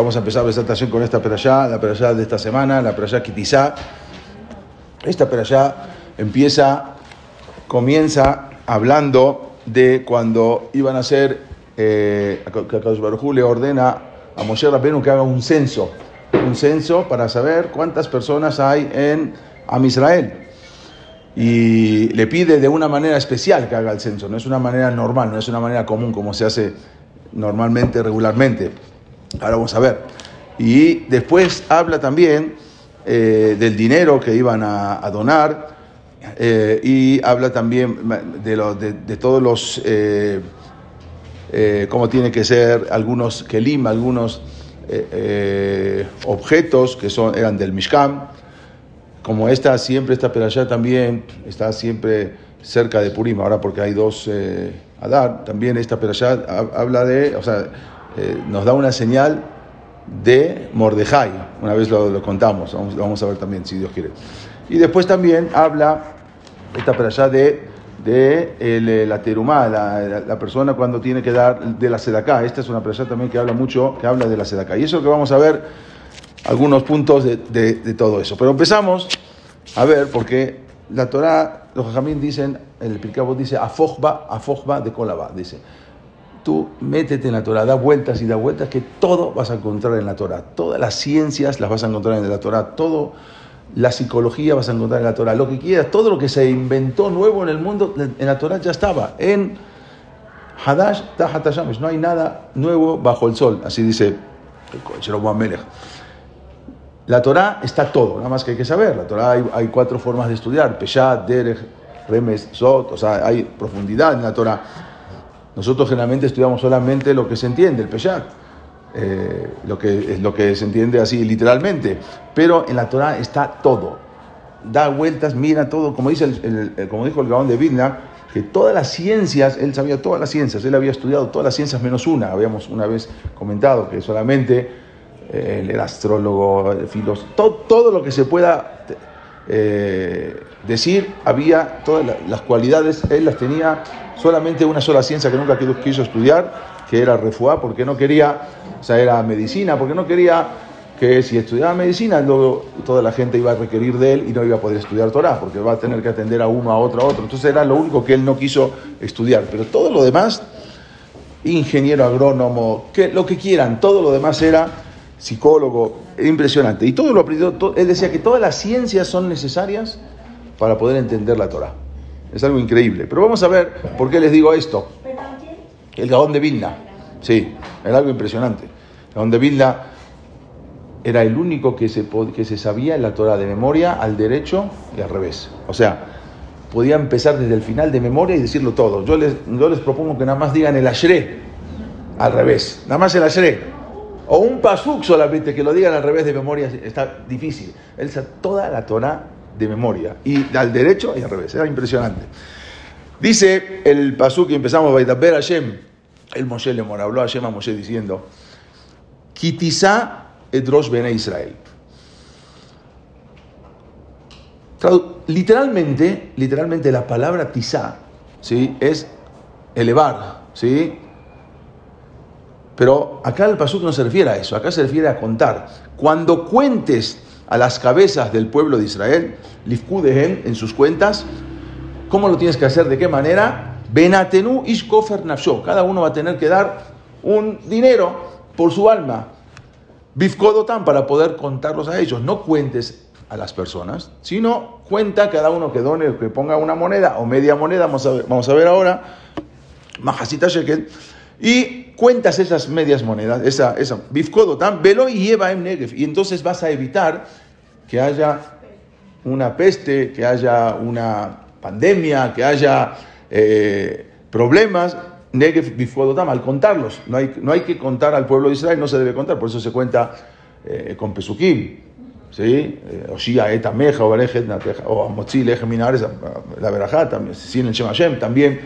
Vamos a empezar esta estación con esta perashá, la perashá de esta semana, la perashá Kitizá. Esta perashá empieza, comienza hablando de cuando iban a hacer, eh, que Baruj le ordena a Moshe Rabbeinu que haga un censo, un censo para saber cuántas personas hay en Am Israel. Y le pide de una manera especial que haga el censo, no es una manera normal, no es una manera común como se hace normalmente, regularmente. Ahora vamos a ver. Y después habla también eh, del dinero que iban a, donar eh, y habla también de, de, todos los, eh, cómo tiene que ser algunos kelim, algunos objetos que son, eran del Mishkan. Como esta siempre, esta allá también está siempre cerca de Purim, ahora porque hay dos Adar, también esta allá habla de, o sea, eh, nos da una señal de Mordejai. Una vez lo, contamos, vamos, vamos, a ver también, si Dios quiere. Y después también habla, esta para allá, de, de eh, la terumá, la, persona cuando tiene que dar de la sedacá. Esta es una allá también que habla mucho, que habla de la sedacá. Y eso es lo que vamos a ver, algunos puntos de, de, todo eso. Pero empezamos a ver, porque la Torah, los jajamín dicen, el Pirkabot dice, afojba, afojba de kolaba, dice tú métete en la Torah, da vueltas y da vueltas, que todo vas a encontrar en la Torah. Todas las ciencias las vas a encontrar en la Torah, todo la psicología vas a encontrar en la Torah, lo que quieras, todo lo que se inventó nuevo en el mundo, en la Torah ya estaba. En Hadash no hay nada nuevo bajo el sol, así dice Melech. La Torah está todo, nada más que hay que saber. La Torah hay, cuatro formas de estudiar: Peshat, Derech, Remes, Zot, o sea, hay profundidad en la Torah. Nosotros generalmente estudiamos solamente lo que se entiende, el Peshat, eh, lo, que, lo que se entiende así literalmente, pero en la Torah está todo. Da vueltas, mira todo, como, dice como dijo el Gabón de Vilna, que todas las ciencias, él sabía todas las ciencias, él había estudiado todas las ciencias menos una, habíamos una vez comentado que solamente eh, el astrólogo, filósofo, todo, todo, lo que se pueda eh, decir, había todas las cualidades, él las tenía solamente una sola ciencia que nunca quiso estudiar, que era refuá, porque no quería, o sea, era medicina, porque no quería que si estudiaba medicina, luego toda la gente iba a requerir de él y no iba a poder estudiar Torah, porque va a tener que atender a uno, a otro, a otro. Entonces era lo único que él no quiso estudiar. Pero todo lo demás, ingeniero agrónomo, que, lo que quieran, todo lo demás era psicólogo, impresionante. Y todo lo aprendió, él decía que todas las ciencias son necesarias para poder entender la Torah. Es algo increíble. Pero vamos a ver por qué les digo esto. El Gaón de Vilna. Sí, era algo impresionante. El Gaón de Vilna era el único que se, que se sabía en la Torah de memoria al derecho y al revés. O sea, podía empezar desde el final de memoria y decirlo todo. Yo les, yo les propongo que nada más digan el Ashre al revés. Nada más el Ashre. O un pasuk solamente que lo digan al revés de memoria está difícil. Él sabe toda la Torah de memoria. Y al derecho y al revés. Era impresionante. Dice el pasú que empezamos, a ver Hashem, el Moshe le habló a Hashem a Moshe diciendo, Kitizá edrosh bene Israel. Literalmente, literalmente la palabra tizá, ¿sí? Es elevar, ¿sí? Pero acá el pasuk no se refiere a eso, acá se refiere a contar. Cuando cuentes a las cabezas del pueblo de Israel, Lifkudehen, en sus cuentas. ¿Cómo lo tienes que hacer? ¿De qué manera? Benatenu ishkofer nafsho. Cada uno va a tener que dar un dinero por su alma. Bifkodotan para poder contarlos a ellos. No cuentes a las personas, sino cuenta cada uno que done, que ponga una moneda o media moneda, vamos a ver, vamos a ver ahora, Majasita Shekel, y cuentas esas medias monedas, esa, esa, Bifkodotan, velo y lleva en Negev, y entonces vas a evitar que haya una peste, que haya una pandemia, que haya eh, problemas, al contarlos. No hay, no hay que contar al pueblo de Israel, no se debe contar, por eso se cuenta eh, con Pesukim. ¿Sí? Eh, Oshia eta meja, o Amotzi leje minares, la verajá, también, sin el también,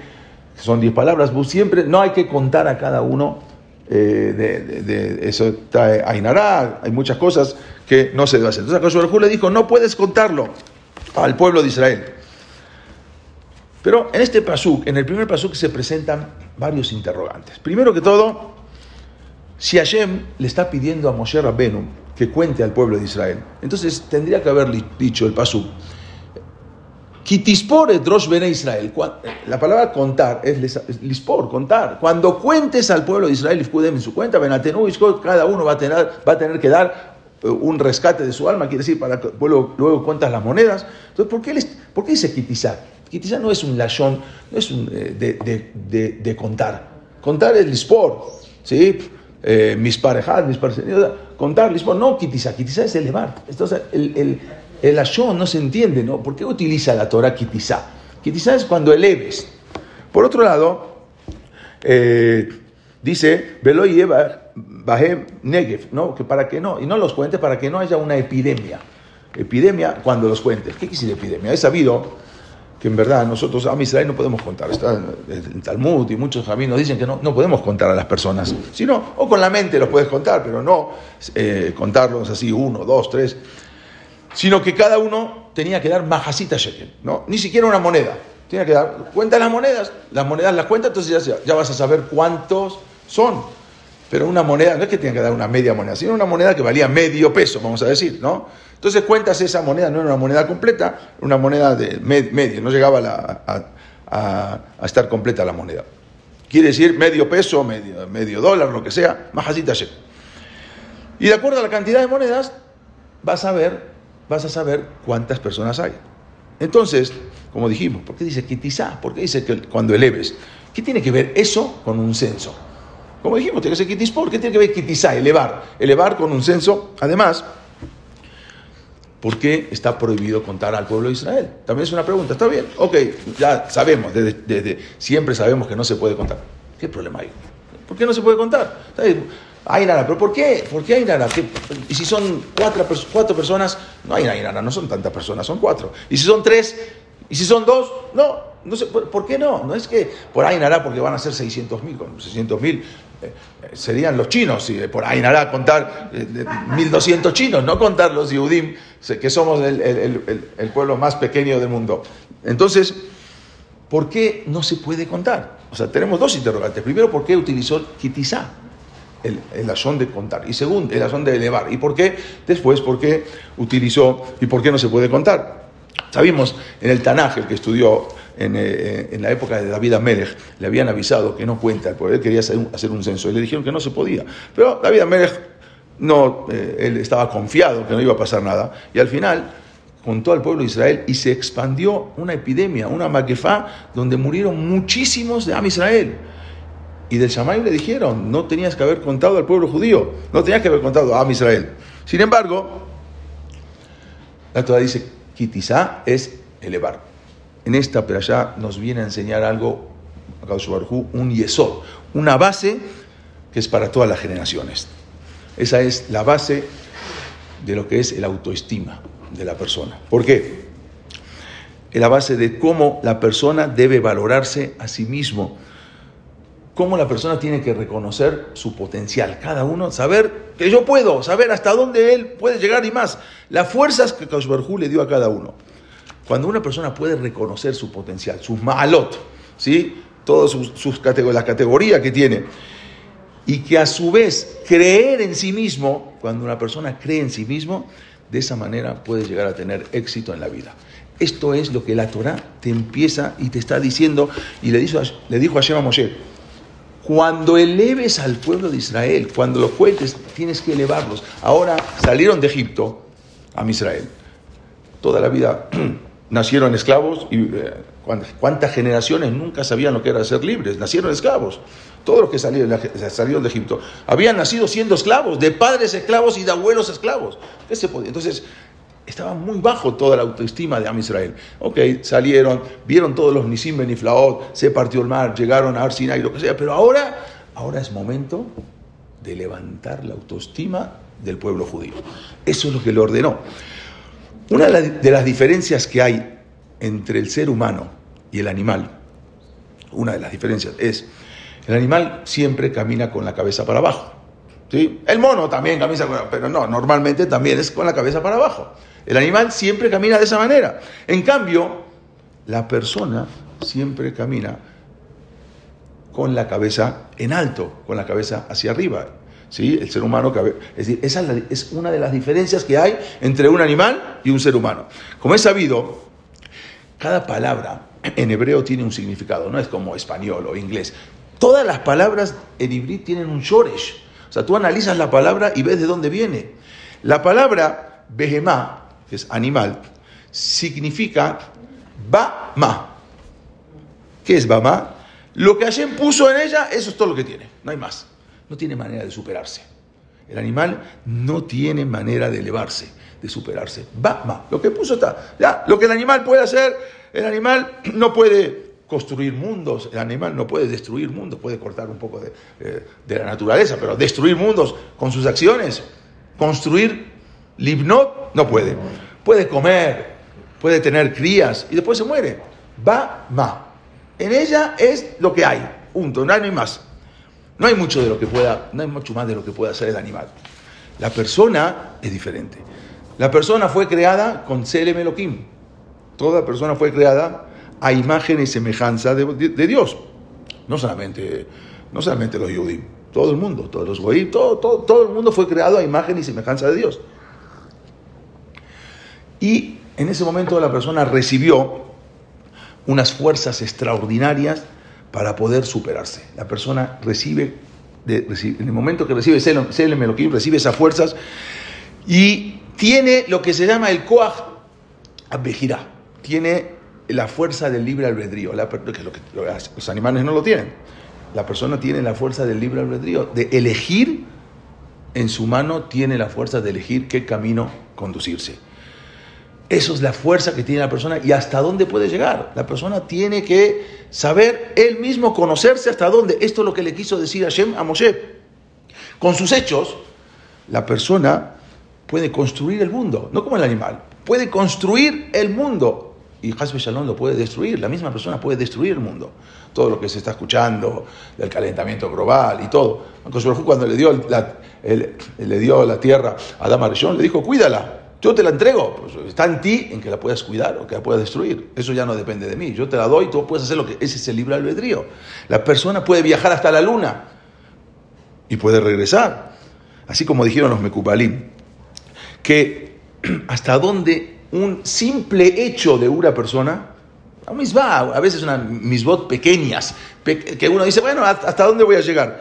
son diez palabras. Siempre no hay que contar a cada uno de, de, eso hay muchas cosas que no se debe hacer. Entonces Akash le dijo, no puedes contarlo al pueblo de Israel. Pero en este pasuk, en el primer pasuk se presentan varios interrogantes. Primero que todo, si Hashem le está pidiendo a Moshe Rabbenu que cuente al pueblo de Israel, entonces tendría que haber dicho el pasú, Kitispor drosh bene Israel. La palabra contar es lispor, contar. Cuando cuentes al pueblo de Israel, en su cuenta, cada uno va a, tener, va a tener que dar un rescate de su alma, quiere decir, para que luego, luego cuentas las monedas. Entonces, ¿por qué, por qué dice kitizar? Kitizar no es un lashon, no es un, eh, de, de, de, contar. Contar es lispor, ¿sí? Eh, mis parejas, mis parejas, contar, lispor, no kitizar. Kitizar es elevar. Entonces, el, el el no se entiende, ¿no? ¿Por qué utiliza la Torah kitizá? Kitizá es cuando eleves. Por otro lado, eh, dice, Velo Bahem Negev, ¿no? Que para que no, y no los cuentes para que no haya una epidemia. Epidemia cuando los cuentes. ¿Qué decir epidemia? He sabido que en verdad nosotros a Israel no podemos contar. Está en Talmud y muchos caminos dicen que no, no podemos contar a las personas. Sino, o con la mente los puedes contar, pero no eh, contarlos así, uno, dos, tres sino que cada uno tenía que dar majasita shekel, ¿no? Ni siquiera una moneda. Tenía que dar, cuenta las monedas, las monedas las cuenta, entonces ya, ya vas a saber cuántos son. Pero una moneda, no es que tenga que dar una media moneda, sino una moneda que valía medio peso, vamos a decir, ¿no? Entonces cuentas esa moneda, no era una moneda completa, una moneda de medio, no llegaba a, estar completa la moneda. Quiere decir medio peso, medio, medio dólar, lo que sea, majasita shekel. Y de acuerdo a la cantidad de monedas, vas a ver vas a saber cuántas personas hay. Entonces, como dijimos, ¿por qué dice kitizá? ¿Por qué dice que cuando eleves? ¿Qué tiene que ver eso con un censo? Como dijimos, tiene que ser kitispor. ¿Qué tiene que ver kitizá? Elevar. Elevar con un censo. Además, ¿por qué está prohibido contar al pueblo de Israel? También es una pregunta. ¿Está bien? Ok, ya sabemos, desde, siempre sabemos que no se puede contar. ¿Qué problema hay? ¿Por qué no se puede contar? Hay nada, pero ¿por qué? ¿Por qué hay nada? Y si son cuatro, personas, no hay nada, no son tantas personas, son cuatro. Y si son tres, y si son dos, no, no sé, ¿por, qué no? No es que por ahí nada porque van a ser 600 mil, 600 mil serían los chinos, y por ahí nada contar 1200 eh, chinos, no contar los Yehudim, que somos el, pueblo más pequeño del mundo. Entonces, ¿por qué no se puede contar? O sea, tenemos dos interrogantes. Primero, ¿por qué utilizó Kitizá? el, el de contar. Y segundo, el asón de elevar. ¿Y por qué? Después, ¿por qué utilizó y por qué no se puede contar? Sabimos en el Tanaj, el que estudió en, eh, en, la época de David Amelech, le habían avisado que no cuenta, porque él quería hacer un, hacer un, censo, y le dijeron que no se podía. Pero David Amelech, no, eh, él estaba confiado que no iba a pasar nada, y al final contó al pueblo de Israel y se expandió una epidemia, una maquefá, donde murieron muchísimos de Am Israel. Y del Shammai le dijeron, no tenías que haber contado al pueblo judío, no tenías que haber contado a Israel. Sin embargo, la Torah dice, Kitizá es elevar. En esta allá nos viene a enseñar algo, un yesod, una base que es para todas las generaciones. Esa es la base de lo que es el autoestima de la persona. ¿Por qué? Es la base de cómo la persona debe valorarse a sí mismo cómo la persona tiene que reconocer su potencial, cada uno, saber que yo puedo, saber hasta dónde él puede llegar y más. Las fuerzas que Kaushbarhu le dio a cada uno. Cuando una persona puede reconocer su potencial, sus maalot, ¿sí? todas sus, sus la categoría que tiene, y que a su vez creer en sí mismo, cuando una persona cree en sí mismo, de esa manera puede llegar a tener éxito en la vida. Esto es lo que la Torah te empieza y te está diciendo, y le dijo, le dijo a Shema Moshe, cuando eleves al pueblo de Israel, cuando los cuentes, tienes que elevarlos. Ahora salieron de Egipto a Israel. Toda la vida nacieron esclavos y eh, cuántas generaciones nunca sabían lo que era ser libres. Nacieron esclavos. Todos los que salieron, salieron de Egipto habían nacido siendo esclavos, de padres esclavos y de abuelos esclavos. ¿Qué? Entonces, estaba muy bajo toda la autoestima de Am Israel. Ok, salieron, vieron todos los Nisim Beniflaot, se partió el mar, llegaron a Arsinai, lo que sea, pero ahora, ahora es momento de levantar la autoestima del pueblo judío. Eso es lo que le ordenó. Una de las diferencias que hay entre el ser humano y el animal, una de las diferencias es, el animal siempre camina con la cabeza para abajo. ¿sí? El mono también camina, pero no, normalmente también es con la cabeza para abajo. El animal siempre camina de esa manera. En cambio, la persona siempre camina con la cabeza en alto, con la cabeza hacia arriba. ¿Sí? El ser humano, es decir, esa es una de las diferencias que hay entre un animal y un ser humano. Como es sabido, cada palabra en hebreo tiene un significado, no es como español o inglés. Todas las palabras en hebreo tienen un shoresh. O sea, tú analizas la palabra y ves de dónde viene. La palabra behemá, que es animal, significa ba-ma. ¿Qué es ba-ma? Lo que Hashem puso en ella, eso es todo lo que tiene, no hay más. No tiene manera de superarse. El animal no tiene manera de elevarse, de superarse. Va, Lo que puso está. Ya, lo que el animal puede hacer, el animal no puede construir mundos, el animal no puede destruir mundos, puede cortar un poco de, eh, la naturaleza, pero destruir mundos con sus acciones, construir libnot, no puede. Puede comer, puede tener crías y después se muere. Va, ma. En ella es lo que hay, punto, no hay más. No hay mucho de lo que pueda, no hay mucho más de lo que pueda hacer el animal. La persona es diferente. La persona fue creada con Selem Elohim. Toda persona fue creada a imagen y semejanza de, Dios. No solamente, no solamente los judíos, todo el mundo, todos los goyim, todo, todo, todo el mundo fue creado a imagen y semejanza de Dios. Y en ese momento la persona recibió unas fuerzas extraordinarias para poder superarse. La persona recibe, en el momento que recibe Selem Elohim, recibe esas fuerzas y tiene lo que se llama el Koach Abejirá. Tiene la fuerza del libre albedrío, lo que los animales no lo tienen. La persona tiene la fuerza del libre albedrío, de elegir, en su mano tiene la fuerza de elegir qué camino conducirse. Eso es la fuerza que tiene la persona y hasta dónde puede llegar. La persona tiene que saber él mismo, conocerse hasta dónde. Esto es lo que le quiso decir Hashem a Moshe. Con sus hechos, la persona puede construir el mundo, no como el animal, puede construir el mundo. Y Hasbe Shalom lo puede destruir, la misma persona puede destruir el mundo. Todo lo que se está escuchando del calentamiento global y todo. Cuando le dio la, le dio la tierra a Adama le dijo, cuídala, yo te la entrego, pues está en ti en que la puedas cuidar o que la puedas destruir. Eso ya no depende de mí. Yo te la doy, tú puedes hacer lo que ese es el libre albedrío. La persona puede viajar hasta la luna y puede regresar. Así como dijeron los Mekubalim, que hasta dónde un simple hecho de una persona, a misbah, a veces unas misbot pequeñas, que uno dice, bueno, ¿hasta dónde voy a llegar?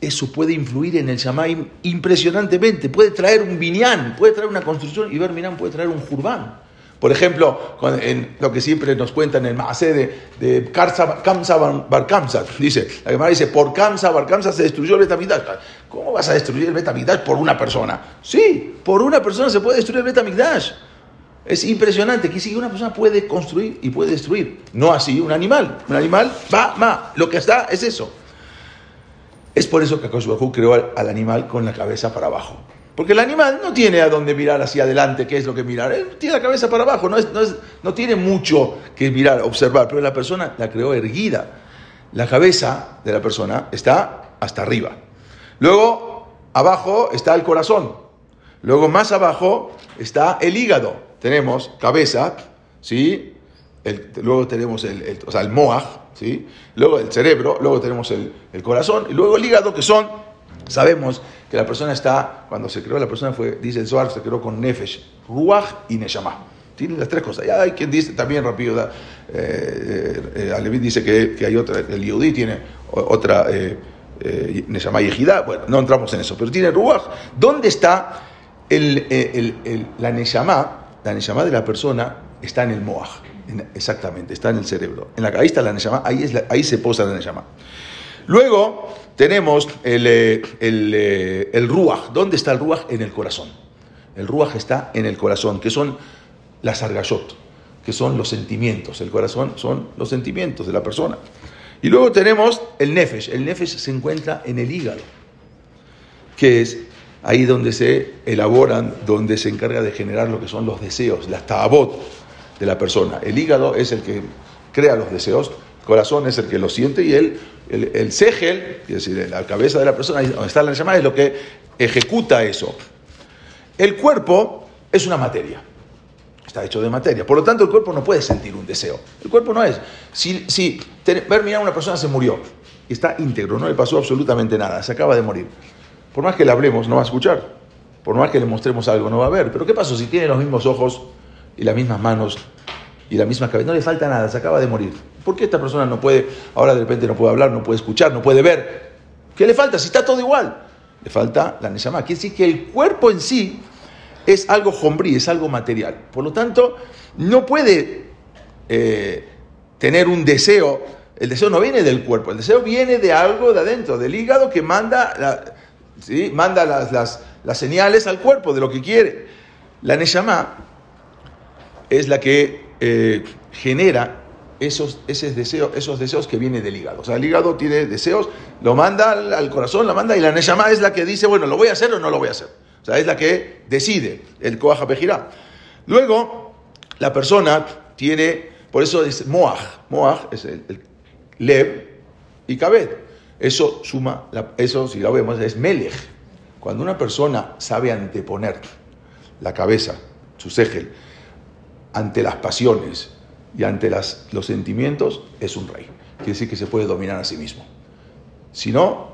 Eso puede influir en el Shamaim impresionantemente. Puede traer un binyan, puede traer una construcción y ver Minán puede traer un jurbán. Por ejemplo, en lo que siempre nos cuentan en el Maasé de, de Kamsa Bar Kamsa, dice, la Gemara dice, por Kamsa Bar Kamsa se destruyó el Betamigdash. ¿Cómo vas a destruir el Betamigdash por una persona? Sí, por una persona se puede destruir el Betamigdash. Es impresionante que si una persona puede construir y puede destruir, no así un animal. Un animal va, va, lo que está es eso. Es por eso que Akash creó al, animal con la cabeza para abajo. Porque el animal no tiene a dónde mirar hacia adelante, qué es lo que mirar. Él tiene la cabeza para abajo, no, no, tiene mucho que mirar, observar. Pero la persona la creó erguida. La cabeza de la persona está hasta arriba. Luego, abajo está el corazón. Luego, más abajo está el hígado. Tenemos cabeza, ¿sí? Luego tenemos el, el, o sea, el moaj, ¿sí? luego el cerebro, luego tenemos el, corazón y luego el hígado, que son, sabemos que la persona está, cuando se creó la persona fue, dice el Zohar, se creó con Nefesh, Ruach y Neshama. Tienen las tres cosas. Ya hay quien dice también rápido, eh, eh, eh dice que, que, hay otra, el Yehudi tiene otra eh, eh, Neshama y Ejidá, bueno, no entramos en eso, pero tiene Ruach. ¿Dónde está el, el, la Neshama? La Neshama de la persona está en el Moaj exactamente, está en el cerebro. En la, ahí está la Neshama, ahí, es ahí se posa la Neshama. Luego tenemos el, eh, el, eh, el Ruach. ¿Dónde está el Ruach? En el corazón. El Ruach está en el corazón, que son las argayot, que son los sentimientos. El corazón son los sentimientos de la persona. Y luego tenemos el Nefesh. El Nefesh se encuentra en el hígado, que es ahí donde se elaboran, donde se encarga de generar lo que son los deseos, las tabot de la persona. El hígado es el que crea los deseos, el corazón es el que lo siente y el, el, el segel, es decir, la cabeza de la persona, donde está la llamada, es lo que ejecuta eso. El cuerpo es una materia. Está hecho de materia. Por lo tanto, el cuerpo no puede sentir un deseo. El cuerpo no es. Si, si ver, mirar, una persona se murió y está íntegro, no le pasó absolutamente nada, se acaba de morir. por más que le hablemos, no va a escuchar. Por más que le mostremos algo, no va a ver. Pero ¿qué pasó si tiene los mismos ojos y las mismas manos y la misma cabeza? No le falta nada, se acaba de morir. ¿Por qué esta persona no puede, ahora de repente no puede hablar, no puede escuchar, no puede ver? ¿Qué le falta si está todo igual? Le falta la Neshama. Quiere decir que el cuerpo en sí es algo hombrí, es algo material. Por lo tanto, no puede eh, tener un deseo. El deseo no viene del cuerpo, el deseo viene de algo de adentro, del hígado que manda, ¿sí? manda las, las, señales al cuerpo de lo que quiere. La Neshama es la que eh, genera esos, esos, deseos, esos deseos que vienen del hígado. O sea, el hígado tiene deseos, lo manda al, corazón, lo manda, y la Neshama es la que dice, bueno, ¿lo voy a hacer o no lo voy a hacer? O sea, es la que decide, el Pejirá. Luego, la persona tiene, por eso es Moach, Moach es el, Lev y Kabed. Eso suma, eso si lo vemos, es Melech. Cuando una persona sabe anteponer la cabeza, su segel, ante las pasiones, y ante las, los sentimientos es un rey. Quiere decir que se puede dominar a sí mismo. Si no,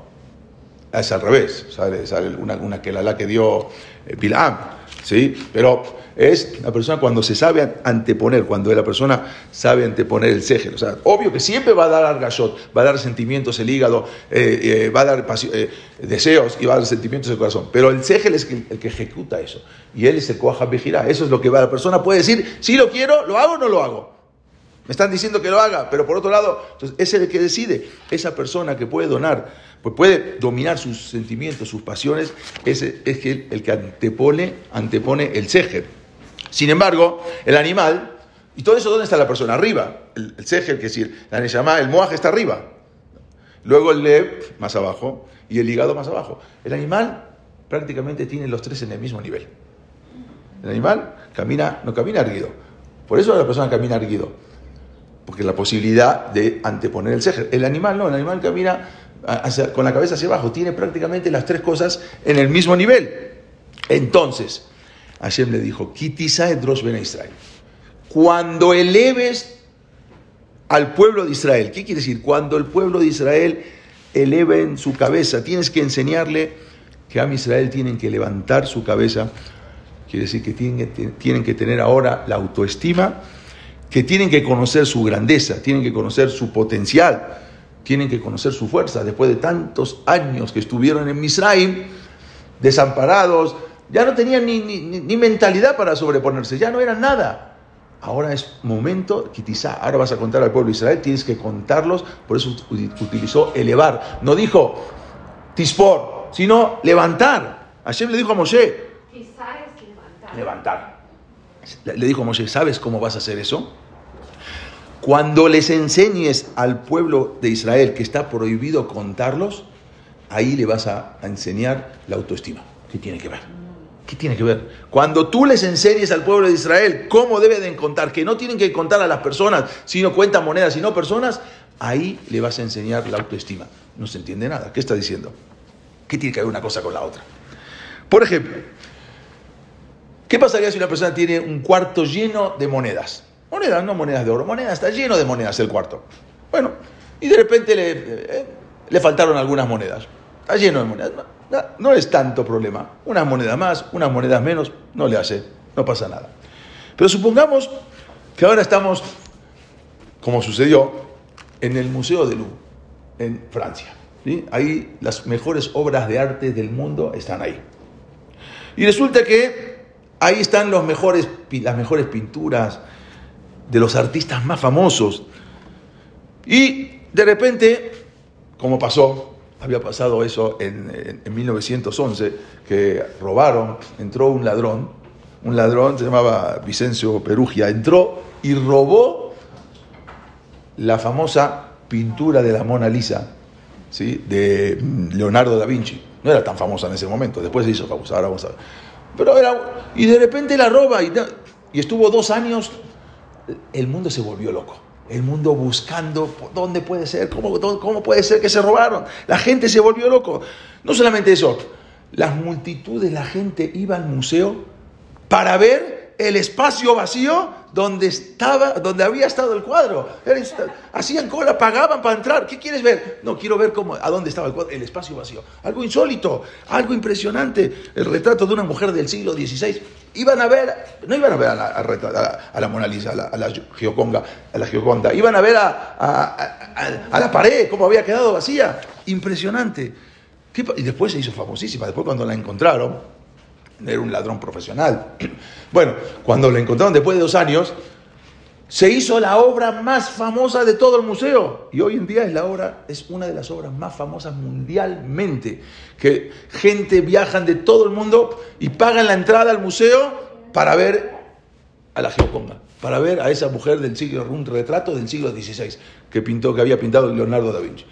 es al revés. Sale, sale una, una la que dio eh, Pilam. ¿sí? Pero es la persona cuando se sabe anteponer, cuando la persona sabe anteponer el segel. O sea, obvio que siempre va a dar argashot, va a dar sentimientos el hígado, eh, eh, va a dar deseos y va a dar sentimientos el corazón. Pero el segel es el, que ejecuta eso. Y él es el coaja. Eso es lo que va. La persona puede decir, si lo quiero, lo hago o no lo hago. Me están diciendo que lo haga, pero por otro lado, entonces, es el que decide. Esa persona que puede donar, pues puede dominar sus sentimientos, sus pasiones, es, es el, que antepone, antepone el sejer. Sin embargo, el animal, y todo eso, ¿dónde está la persona? Arriba. El, el sejer, que decir, la neshama, el moaj está arriba. Luego el lev, más abajo, y el hígado más abajo. El animal prácticamente tiene los tres en el mismo nivel. El animal camina, no camina erguido. Por eso la persona camina erguido porque la posibilidad de anteponer el cejer. El animal no, el animal camina con la cabeza hacia abajo, tiene prácticamente las tres cosas en el mismo nivel. Entonces, Hashem le dijo, Israel. Cuando eleves al pueblo de Israel, ¿qué quiere decir? Cuando el pueblo de Israel eleve en su cabeza, tienes que enseñarle que a Israel tienen que levantar su cabeza, quiere decir que tienen, tienen que tener ahora la autoestima que tienen que conocer su grandeza, tienen que conocer su potencial, tienen que conocer su fuerza. Después de tantos años que estuvieron en Misraim, desamparados, ya no tenían ni, mentalidad para sobreponerse, ya no eran nada. Ahora es momento, quizá ahora vas a contar al pueblo de Israel, tienes que contarlos, por eso utilizó elevar. No dijo tispor, sino levantar. Hashem le dijo a Moshe, levantar. levantar. Le dijo a Moshe, ¿sabes cómo vas a hacer eso? Cuando les enseñes al pueblo de Israel que está prohibido contarlos, ahí le vas a, enseñar la autoestima. ¿Qué tiene que ver? ¿Qué tiene que ver? Cuando tú les enseñes al pueblo de Israel cómo deben contar, que no tienen que contar a las personas, sino cuentan monedas, sino personas, ahí le vas a enseñar la autoestima. No se entiende nada. ¿Qué está diciendo? ¿Qué tiene que ver una cosa con la otra? Por ejemplo, ¿Qué pasaría si una persona tiene un cuarto lleno de monedas? Monedas, no monedas de oro, monedas, está lleno de monedas el cuarto. Bueno, y de repente le, eh, le faltaron algunas monedas. Está lleno de monedas. No, es tanto problema. Unas monedas más, unas monedas menos, no le hace, no pasa nada. Pero supongamos que ahora estamos, como sucedió, en el Museo de Louvre, en Francia. Ahí las mejores obras de arte del mundo están ahí. Y resulta que Ahí están las mejores pinturas de los artistas más famosos. Y de repente, como pasó, había pasado eso en, 1911, que robaron, entró un ladrón, un ladrón se llamaba Vicencio Perugia, entró y robó la famosa pintura de la Mona Lisa, ¿sí? de Leonardo da Vinci. No era tan famosa en ese momento, después se hizo famosa, ahora vamos a ver. Pero era, y de repente la roba y estuvo dos años, el mundo se volvió loco. El mundo buscando dónde puede ser, cómo, cómo puede ser que se robaron. La gente se volvió loco. No solamente eso, las multitudes, la gente iba al museo para ver el espacio vacío donde estaba, donde había estado el cuadro. Hacían cola, pagaban para entrar. ¿Qué quieres ver? No, quiero ver cómo, a dónde estaba el cuadro, el espacio vacío. Algo insólito, algo impresionante. El retrato de una mujer del siglo XVI. Iban a ver, no iban a ver a la, Mona Lisa, a la, a Gioconda, a la Gioconda. Iban a ver a, la pared, cómo había quedado vacía. Impresionante. Y después se hizo famosísima. Después cuando la encontraron, era un ladrón profesional. Bueno, cuando la encontraron después de dos años, se hizo la obra más famosa de todo el museo. Y hoy en día es la obra, es una de las obras más famosas mundialmente. Que gente viajan de todo el mundo y pagan la entrada al museo para ver a la Geoconda, para ver a esa mujer del siglo, un retrato del siglo XVI que pintó, que había pintado Leonardo da Vinci.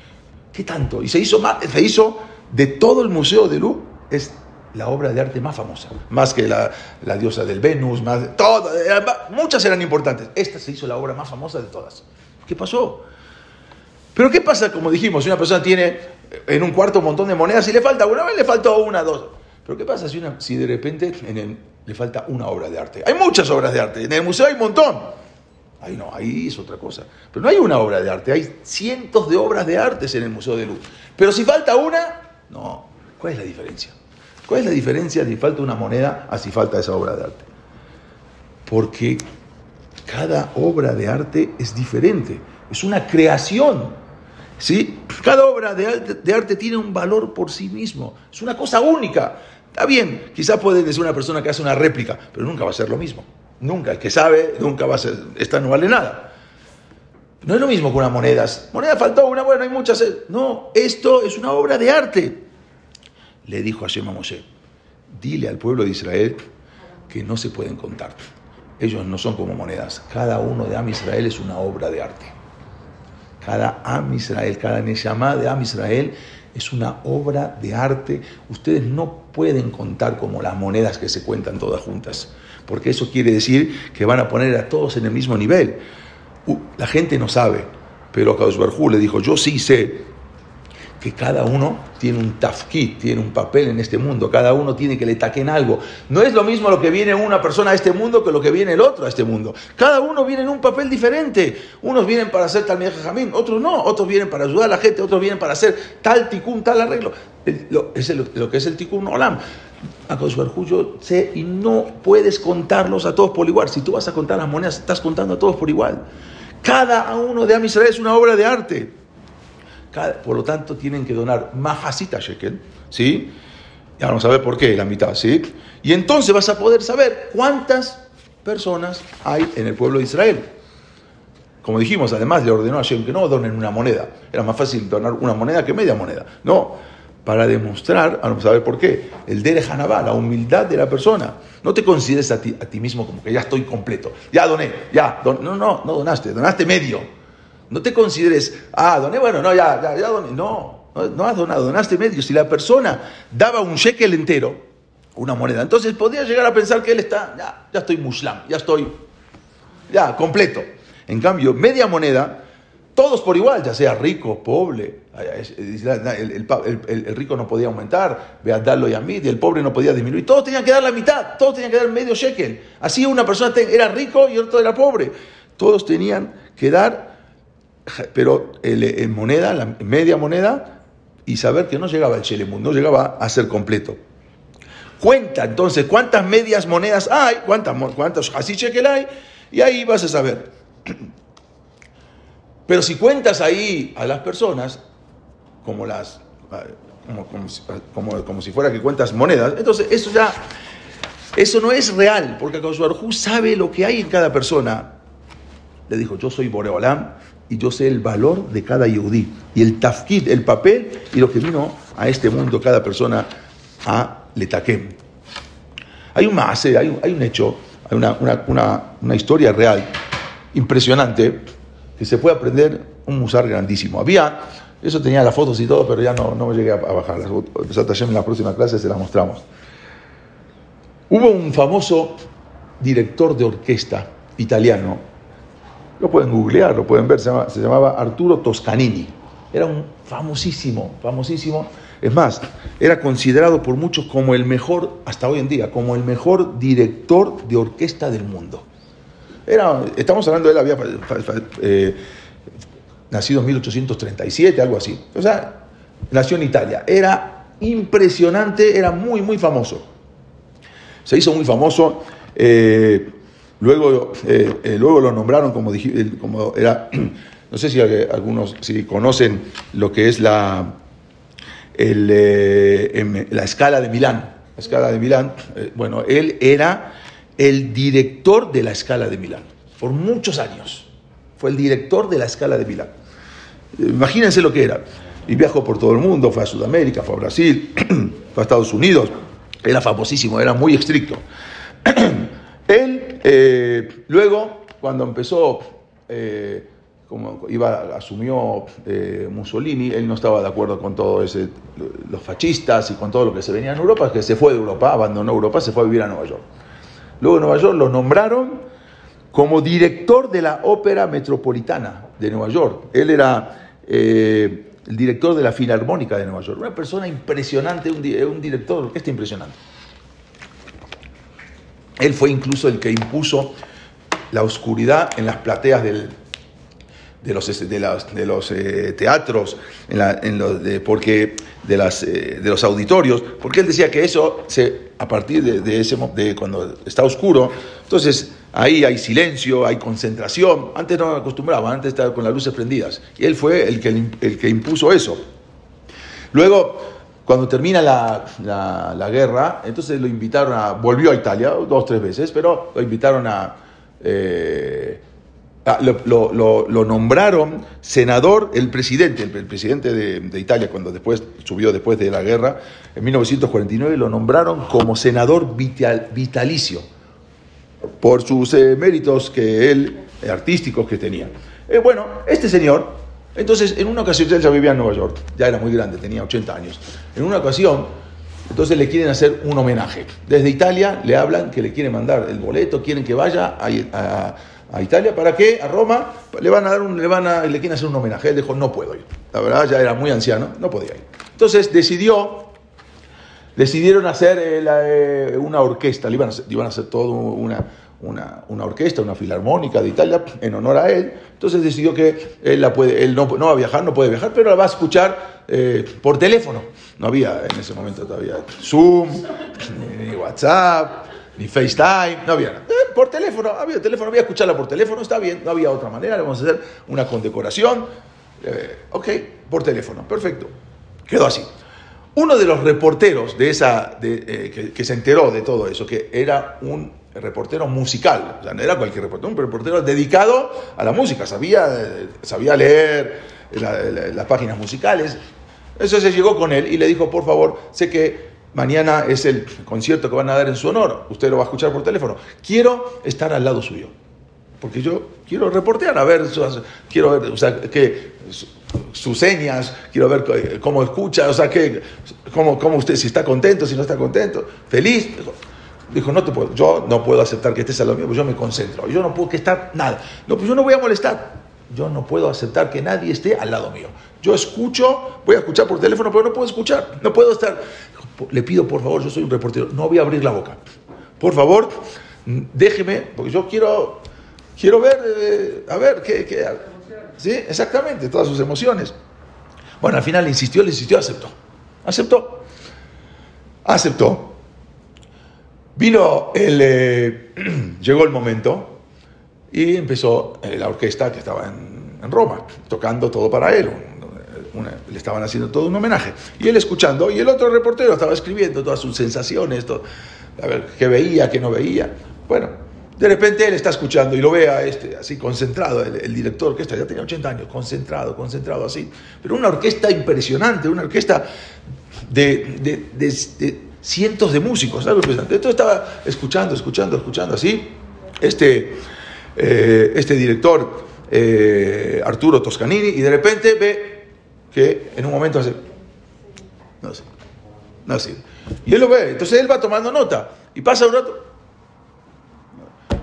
¿Qué tanto? Y se hizo, se hizo de todo el museo de Louvre, es la obra de arte más famosa, más que la, diosa del Venus, más todo, muchas eran importantes. Esta se hizo la obra más famosa de todas. ¿Qué pasó? Pero ¿qué pasa, como dijimos, si una persona tiene en un cuarto un montón de monedas y le falta una, vez le faltó una, dos. Pero ¿qué pasa si, una, si de repente le falta una obra de arte? Hay muchas obras de arte, en el museo hay un montón. Ahí no, ahí es otra cosa. Pero no hay una obra de arte, hay cientos de obras de arte en el Museo de Luz. Pero si falta una, no. ¿Cuál es la diferencia? ¿Cuál es la diferencia si falta una moneda a si falta esa obra de arte? Porque cada obra de arte es diferente, es una creación. ¿sí? Cada obra de arte, tiene un valor por sí mismo, es una cosa única. Está bien, quizás puede decir una persona que hace una réplica, pero nunca va a ser lo mismo. Nunca, el que sabe, nunca va a ser, esta no vale nada. No es lo mismo que unas monedas. Moneda faltó una, bueno, hay muchas. No, esto es una obra de arte. Le dijo a Shema Moshe, dile al pueblo de Israel que no se pueden contar. Ellos no son como monedas. Cada uno de Am Israel es una obra de arte. Cada Am Israel, cada Neshama de Am Israel es una obra de arte. Ustedes no pueden contar como las monedas que se cuentan todas juntas, porque eso quiere decir que van a poner a todos en el mismo nivel. La gente no sabe, pero Kaush Barjú le dijo, yo sí sé que cada uno tiene un tafkit, tiene un papel en este mundo, cada uno tiene que le taquen algo. No es lo mismo lo que viene una persona a este mundo que lo que viene el otro a este mundo. Cada uno viene en un papel diferente. Unos vienen para hacer tal jamín, otros no, otros vienen para ayudar a la gente, otros vienen para hacer tal ticún, tal arreglo. Lo, es lo que es el tikkun olam. A yo sé y no puedes contarlos a todos por igual. Si tú vas a contar las monedas, estás contando a todos por igual. Cada uno de Amisrael es una obra de arte por lo tanto, tienen que donar majasita shekel, ¿sí? Ya vamos a ver por qué, la mitad, ¿sí? Y entonces vas a poder saber cuántas personas hay en el pueblo de Israel. Como dijimos, además le ordenó a Hashem que no donen una moneda. Era más fácil donar una moneda que media moneda. No, para demostrar, vamos a ver por qué, el Dere Hanabá, la humildad de la persona. No te consideres a ti, a ti mismo como que ya estoy completo. Ya doné, ya. no, no, no donaste, donaste medio. No te consideres, ah, doné, bueno, no, ya, ya, ya doné. No, no has donado, donaste medio. Si la persona daba un shekel entero, una moneda, entonces podría llegar a pensar que él está, ya, ya estoy muslam, ya estoy, ya, completo. En cambio, media moneda, todos por igual, ya sea rico, pobre, el, el, rico no podía aumentar, darlo y a mí, y el pobre no podía disminuir, todos tenían que dar la mitad, todos tenían que dar medio shekel. Así una persona era rico y otro era pobre. Todos tenían que dar pero en moneda, la media moneda, y saber que no llegaba el Shelemut, no llegaba a ser completo. Cuenta entonces cuántas medias monedas hay, cuántas, cuántos así shekel hay, y ahí vas a saber. Pero si cuentas ahí a las personas, como las como, como, si fuera que cuentas monedas, entonces eso ya, eso no es real, porque Akadosh sabe lo que hay en cada persona. Le dijo, yo soy Boreolam, y yo sé el valor de cada yudí y el tafkid, el papel y lo que vino a este mundo cada persona a Letakem. Hay un más, hay hay un hecho, hay una, una, una, historia real impresionante que se puede aprender un musar grandísimo. Había, eso tenía las fotos y todo, pero ya no, no llegué a, bajarlas. En la próxima clase se las mostramos. Hubo un famoso director de orquesta italiano lo pueden googlear, lo pueden ver, se, llamaba Arturo Toscanini. Era un famosísimo, famosísimo. Es más, era considerado por muchos como el mejor, hasta hoy en día, como el mejor director de orquesta del mundo. Era, estamos hablando él, había eh, nacido en 1837, algo así. O sea, nació en Italia. Era impresionante, era muy, muy famoso. Se hizo muy famoso. Eh, luego, eh, luego lo nombraron como, era, no sé si algunos si conocen lo que es la, el, la escala de Milán. La escala de Milán, bueno, él era el director de la escala de Milán, por muchos años. Fue el director de la escala de Milán. Imagínense lo que era. Y viajó por todo el mundo, fue a Sudamérica, fue a Brasil, fue a Estados Unidos. Era famosísimo, era muy estricto. Él, eh, luego, cuando empezó, eh, como iba, asumió eh, Mussolini, él no estaba de acuerdo con todo ese, los fascistas y con todo lo que se venía en Europa, que se fue de Europa, abandonó Europa, se fue a vivir a Nueva York. Luego en Nueva York lo nombraron como director de la Ópera Metropolitana de Nueva York. Él era el director de la Filarmónica de Nueva York. Una persona impresionante, un, un director de orquesta impresionante. Él fue incluso el que impuso la oscuridad en las plateas de los, teatros, de, porque, eh, de los auditorios, porque él decía que eso, se, a partir de, ese, cuando está oscuro, entonces ahí hay silencio, hay concentración. Antes no acostumbraba, antes estaba con las luces prendidas. Y él fue el que, el que impuso eso. Luego, cuando termina la, la, guerra, entonces lo invitaron a, volvió a Italia dos, tres veces, pero lo invitaron a... Eh, Ah, lo, nombraron senador, el presidente, el, presidente de, Italia, cuando después subió después de la guerra, en 1949, lo nombraron como senador vitalicio por sus eh, méritos que él, artísticos que tenía. Eh, bueno, este señor, entonces en una ocasión, él ya vivía en Nueva York, ya era muy grande, tenía 80 años. En una ocasión, entonces le quieren hacer un homenaje. Desde Italia le hablan que le quieren mandar el boleto, quieren que vaya a Italia, ¿para qué? A Roma, le van a dar le van a, le quieren hacer un homenaje. Él dijo, no puedo ir. La verdad, ya era muy anciano, no podía ir. Entonces decidió, decidieron hacer eh, eh, una orquesta, le iban a hacer, iban a hacer todo una, una, orquesta, una filarmónica de Italia en honor a él. Entonces decidió que él, la puede, él no, va a viajar, no puede viajar, pero la va a escuchar eh, por teléfono. No había en ese momento todavía Zoom, ni WhatsApp, ni FaceTime, no había nada. Eh, por teléfono, había teléfono, había escucharla por teléfono, está bien, no había otra manera, le vamos a hacer una condecoración. Eh, ok, por teléfono, perfecto. Quedó así. Uno de los reporteros de esa, que, se enteró de todo eso, que era un reportero musical, o sea, no era cualquier reportero, un reportero dedicado a la música, sabía, sabía leer las páginas musicales. Eso se llegó con él y le dijo, por favor, sé que Mañana es el concierto que van a dar en su honor. Usted lo va a escuchar por teléfono. Quiero estar al lado suyo. Porque yo quiero reportear, a ver, quiero ver, o sea, que sus señas, quiero ver cómo escucha, o sea, que, cómo, cómo usted, si está contento, si no está contento, feliz. Dijo, no te puedo, yo no puedo aceptar que estés al lado mío, pues yo me concentro, yo no puedo que estar nada. No, pues yo no voy a molestar. Yo no puedo aceptar que nadie esté al lado mío. Yo escucho, voy a escuchar por teléfono, pero no puedo escuchar. No puedo estar le pido por favor, yo soy un reportero, no voy a abrir la boca. Por favor, déjeme, porque yo quiero, quiero ver, eh, a ver, qué, qué, ¿sí? Exactamente, todas sus emociones. Bueno, al final le insistió, le insistió, aceptó. Aceptó. Aceptó. Vino el, eh, llegó el momento y empezó eh, la orquesta que estaba en, Roma, tocando todo para él, le estaban haciendo todo un homenaje. Y él escuchando, y el otro reportero estaba escribiendo todas sus sensaciones, a ver qué veía, qué no veía. Bueno, de repente él está escuchando y lo ve a este, así concentrado, el, director que está, ya tenía 80 años, concentrado, concentrado así. Pero una orquesta impresionante, una orquesta de, de, cientos de músicos, algo impresionante. Entonces estaba escuchando, escuchando, escuchando así. Este, eh, este director, eh, Arturo Toscanini, y de repente ve que en un momento hace, no sé, no sé. Y él lo ve, entonces él va tomando nota y pasa un rato,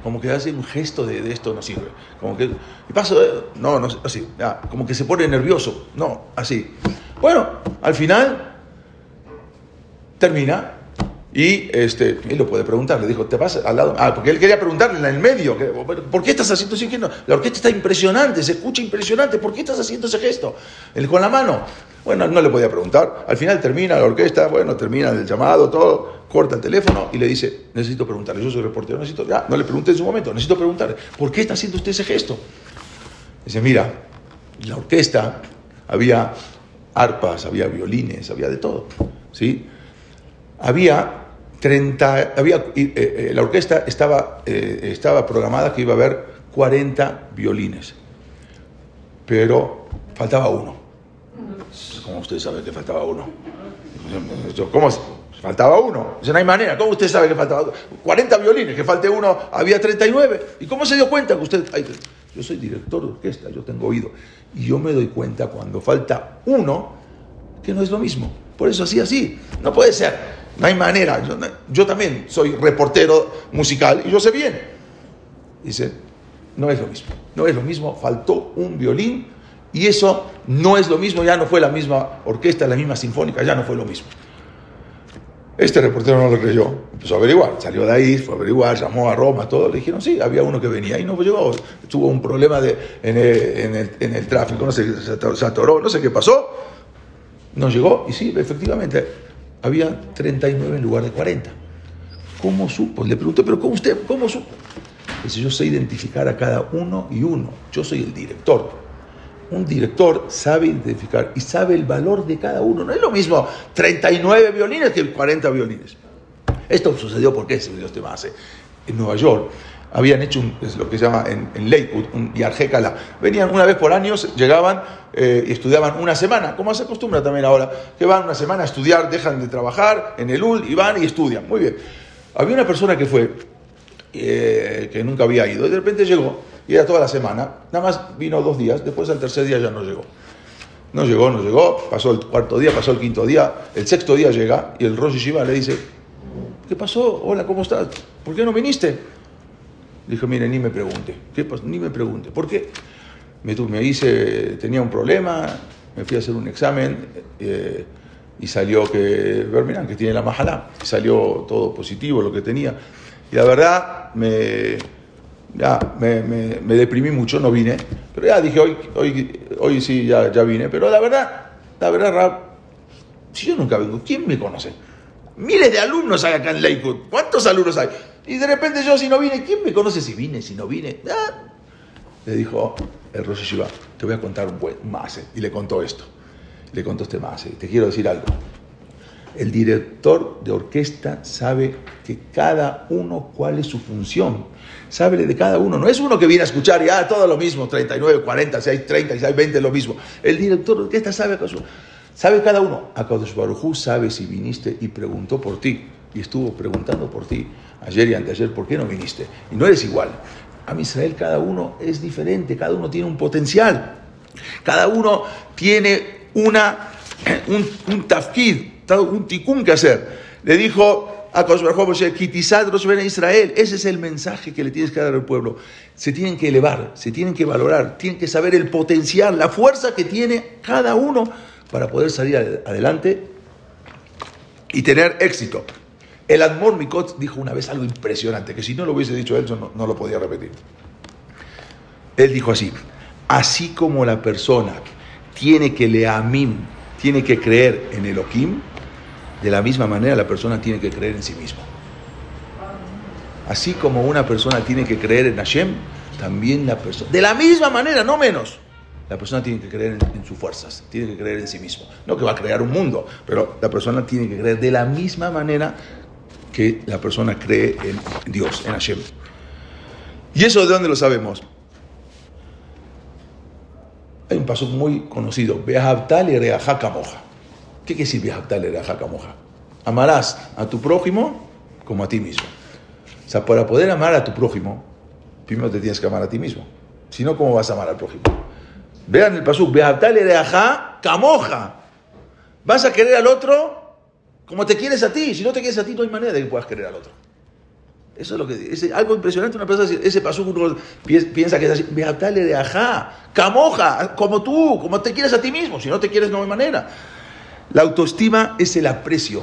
como que hace un gesto de, esto no sirve, como que, y pasa, no, no, así, como que se pone nervioso, no, así. Bueno, al final termina Y este, él lo puede preguntar, le dijo, ¿te vas al lado? Ah, porque él quería preguntarle en el medio, ¿por qué estás haciendo ese gesto? La orquesta está impresionante, se escucha impresionante, ¿por qué estás haciendo ese gesto? Él con la mano. Bueno, no le podía preguntar. Al final termina la orquesta, bueno, termina el llamado, todo, corta el teléfono y le dice, necesito preguntarle, yo soy reportero, necesito, ya, no le pregunté en su momento, necesito preguntarle, ¿por qué está haciendo usted ese gesto? Dice, mira, la orquesta había arpas, había violines, había de todo, ¿sí? Había 30, había, eh, eh, la orquesta estaba, eh, estaba programada que iba a haber 40 violines, pero faltaba uno. ¿Cómo usted sabe que faltaba uno? ¿Cómo Faltaba uno. No hay manera. ¿Cómo usted sabe que faltaba uno? 40 violines, que falte uno, había 39. ¿Y cómo se dio cuenta que usted... yo soy director de orquesta, yo tengo oído. Y yo me doy cuenta cuando falta uno, que no es lo mismo. Por eso así, así. No puede ser. No hay manera. Yo, también soy reportero musical y yo sé bien. Dice, no es lo mismo. No es lo mismo. Faltó un violín y eso no es lo mismo. Ya no fue la misma orquesta, la misma sinfónica, ya no fue lo mismo. Este reportero no lo creyó, empezó a averiguar, salió de ahí, fue a averiguar, llamó a Roma, todo, le dijeron, sí, había uno que venía y no llegó, tuvo un problema de, en, el, tráfico, no sé, se atoró, no sé qué pasó, no llegó y sí, efectivamente, había 39 en lugar de 40. ¿Cómo supo? Le pregunté, pero ¿cómo usted, cómo supo? Dice, yo sé identificar a cada uno y uno. Yo soy el director. Un director sabe identificar y sabe el valor de cada uno. No es lo mismo 39 violines que 40 violines. Esto sucedió porque se dio este base. En Nueva York habían hecho un, es lo que se llama en, en Lakewood, un Yarjekala. Venían una vez por año, llegaban eh, y estudiaban una semana, como se acostumbra también ahora, que van una semana a estudiar, dejan de trabajar en el UL y van y estudian. Muy bien. Había una persona que fue, eh, que nunca había ido, y de repente llegó, y era toda la semana, nada más vino dos días, después al tercer día ya no llegó. No llegó, no llegó, pasó el cuarto día, pasó el quinto día, el sexto día llega y el Rosh Shiva le dice, ¿qué pasó? Hola, ¿cómo estás? ¿Por qué no viniste? Dijo, mire, ni me pregunte. ¿Qué pasó? Ni me pregunte. ¿Por qué? Me, me hice, tenía un problema, me fui a hacer un examen eh, y salió que, miran, que tiene la majalá. Salió todo positivo lo que tenía. Y la verdad, me, ya, me, me, deprimí mucho, no vine. Pero ya dije, hoy, hoy, hoy sí, ya, ya vine. Pero la verdad, la verdad, si yo nunca vengo, ¿quién me conoce? Miles de alumnos hay acá en Lakewood. ¿Cuántos alumnos hay? Y de repente yo si no vine, ¿quién me conoce si vine, si no vine? Ah. Le dijo el Rosh Shiva, te voy a contar un buen mase. Y le contó esto. Le contó este mase. Te quiero decir algo. El director de orquesta sabe que cada uno cuál es su función. Sabe de cada uno. No es uno que viene a escuchar y ah, todo lo mismo, 39, 40, si hay 30, si hay 20, lo mismo. El director de orquesta sabe Sabe cada uno. Akadosh Barujú sabe si viniste y preguntó por ti. Y estuvo preguntando por ti ayer y anteayer, ¿por qué no viniste? Y no eres igual. A Israel cada uno es diferente, cada uno tiene un potencial. Cada uno tiene una, un, un tafkid, un tikkun que hacer. Le dijo a Israel, ese es el mensaje que le tienes que dar al pueblo. Se tienen que elevar, se tienen que valorar, tienen que saber el potencial, la fuerza que tiene cada uno para poder salir adelante y tener éxito. El Admor Mikot dijo una vez algo impresionante, que si no lo hubiese dicho él, no, no lo podía repetir. Él dijo así, así como la persona tiene que leamim, tiene que creer en Elohim, de la misma manera la persona tiene que creer en sí mismo. Así como una persona tiene que creer en Hashem, también la persona, de la misma manera, no menos, la persona tiene que creer en, sus fuerzas, tiene que creer en sí mismo. No que va a crear un mundo, pero la persona tiene que creer de la misma manera que la persona cree en Dios, en Hashem. ¿Y eso de dónde lo sabemos? Hay un paso muy conocido, Behabtal y. ¿Qué quiere decir Behabtal y? Amarás a tu prójimo como a ti mismo. O sea, para poder amar a tu prójimo, primero te tienes que amar a ti mismo. Si no, ¿cómo vas a amar al prójimo? Vean el pasuk, Kamoja. Vas a querer al otro como te quieres a ti. Si no te quieres a ti, no hay manera de que puedas querer al otro. Eso es lo que es algo impresionante. Una persona, ese paso uno piensa que es así. De ajá, camoja, como tú, como te quieres a ti mismo. Si no te quieres, no hay manera. La autoestima es el aprecio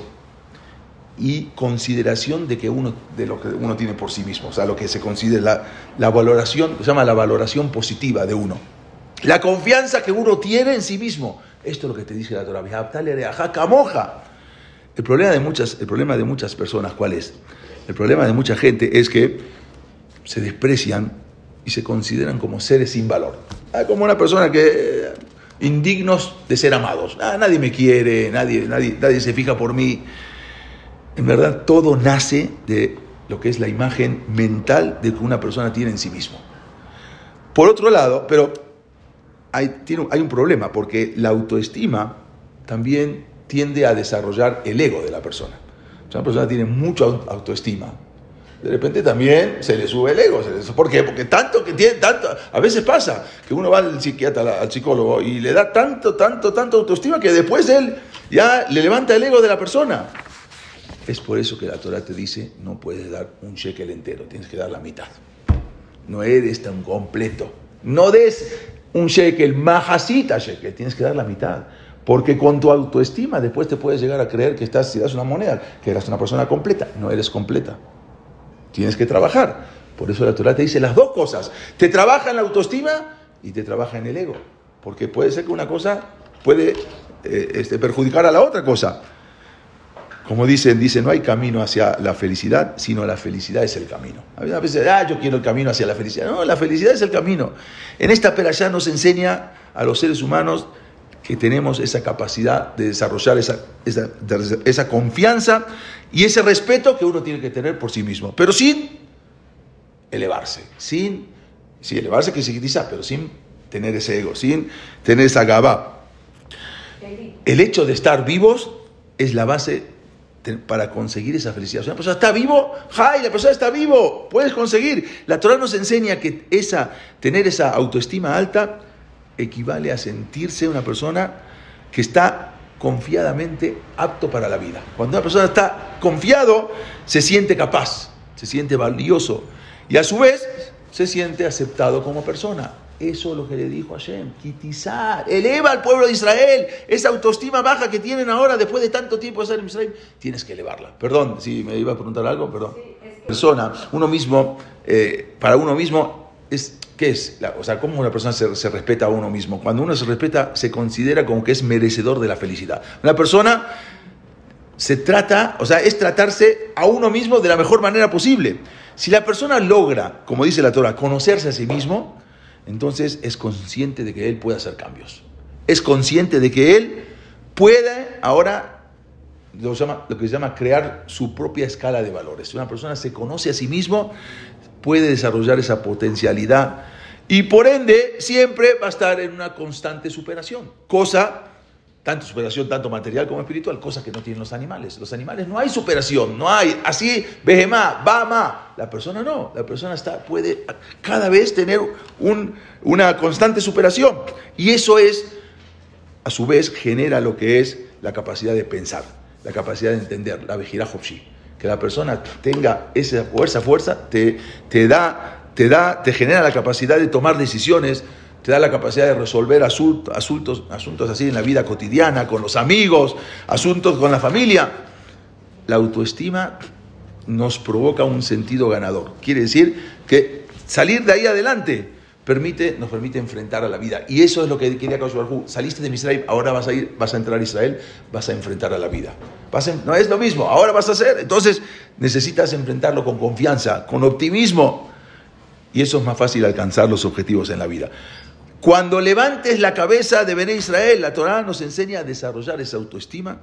y consideración de que uno de lo que uno tiene por sí mismo, o sea, lo que se considera la valoración, se llama la valoración positiva de uno. La confianza que uno tiene en sí mismo. Esto es lo que te dice la Torah. camoja. El problema de muchas, el problema de muchas personas, ¿cuál es? El problema de mucha gente es que se desprecian y se consideran como seres sin valor. Ah, como una persona que eh, indignos de ser amados. Ah, nadie me quiere, nadie, nadie, nadie se fija por mí. En verdad, todo nace de lo que es la imagen mental de que una persona tiene en sí mismo. Por otro lado, pero hay, tiene, hay un problema, porque la autoestima también tiende a desarrollar el ego de la persona. O sea, una persona tiene mucha autoestima. De repente también se le sube el ego. ¿Por qué? Porque tanto que tiene, tanto. A veces pasa que uno va al psiquiatra, al psicólogo, y le da tanto, tanto, tanto autoestima que después él ya le levanta el ego de la persona. Es por eso que la Torah te dice, no puedes dar un shekel entero, tienes que dar la mitad. No eres tan completo. No des un shekel, majasita shekel, tienes que dar la mitad. Porque con tu autoestima después te puedes llegar a creer que estás, si das una moneda, que eres una persona completa. No eres completa. Tienes que trabajar. Por eso la Torah te dice las dos cosas. Te trabaja en la autoestima y te trabaja en el ego. Porque puede ser que una cosa puede eh, este, perjudicar a la otra cosa. Como dicen, dice, no hay camino hacia la felicidad, sino la felicidad es el camino. A veces, ah, yo quiero el camino hacia la felicidad. No, la felicidad es el camino. En esta ya nos enseña a los seres humanos que tenemos esa capacidad de desarrollar esa, esa, confianza y ese respeto que uno tiene que tener por sí mismo, pero sin elevarse, sin, sí, elevarse que se quizá, pero sin tener ese ego, sin tener esa gaba. El hecho de estar vivos es la base para conseguir esa felicidad. Si una persona está vivo, ¡ay! La persona está vivo, puedes conseguir. La Torah nos enseña que esa, tener esa autoestima alta equivale a sentirse una persona que está confiadamente apto para la vida. Cuando una persona está confiado, se siente capaz, se siente valioso y a su vez se siente aceptado como persona. Eso es lo que le dijo Hashem. Kitizar. Eleva al pueblo de Israel. Esa autoestima baja que tienen ahora después de tanto tiempo de estar en Israel. Tienes que elevarla. Perdón, si me iba a preguntar algo, perdón. Persona, uno mismo, eh, para uno mismo, es, ¿qué es? o sea, ¿cómo una persona se, se, respeta a uno mismo? Cuando uno se respeta, se considera como que es merecedor de la felicidad. Una persona se trata, o sea, es tratarse a uno mismo de la mejor manera posible. Si la persona logra, como dice la Torah, conocerse a sí mismo, entonces es consciente de que él puede hacer cambios. Es consciente de que él puede ahora lo, que se llama crear su propia escala de valores. Si una persona se conoce a sí mismo, puede desarrollar esa potencialidad y por ende siempre va a estar en una constante superación, cosa tanto superación, tanto material como espiritual, cosas que no tienen los animales. Los animales no hay superación, no hay así, va bama. La persona no, la persona está, puede cada vez tener un, una constante superación. Y eso es, a su vez, genera lo que es la capacidad de pensar, la capacidad de entender, la vejira Que la persona tenga esa fuerza, fuerza, te, te da, te da, te genera la capacidad de tomar decisiones te da la capacidad de resolver asuntos, asuntos, asuntos así en la vida cotidiana, con los amigos, asuntos con la familia. La autoestima nos provoca un sentido ganador. Quiere decir que salir de ahí adelante permite, nos permite enfrentar a la vida. Y eso es lo que quería Hu. Saliste de Israel, ahora vas a ir, vas a entrar a Israel, vas a enfrentar a la vida. no es lo mismo, ahora vas a hacer. Entonces necesitas enfrentarlo con confianza, con optimismo. Y eso es más fácil alcanzar los objetivos en la vida. Cuando levantes la cabeza de Bené Israel, la Torah nos enseña a desarrollar esa autoestima,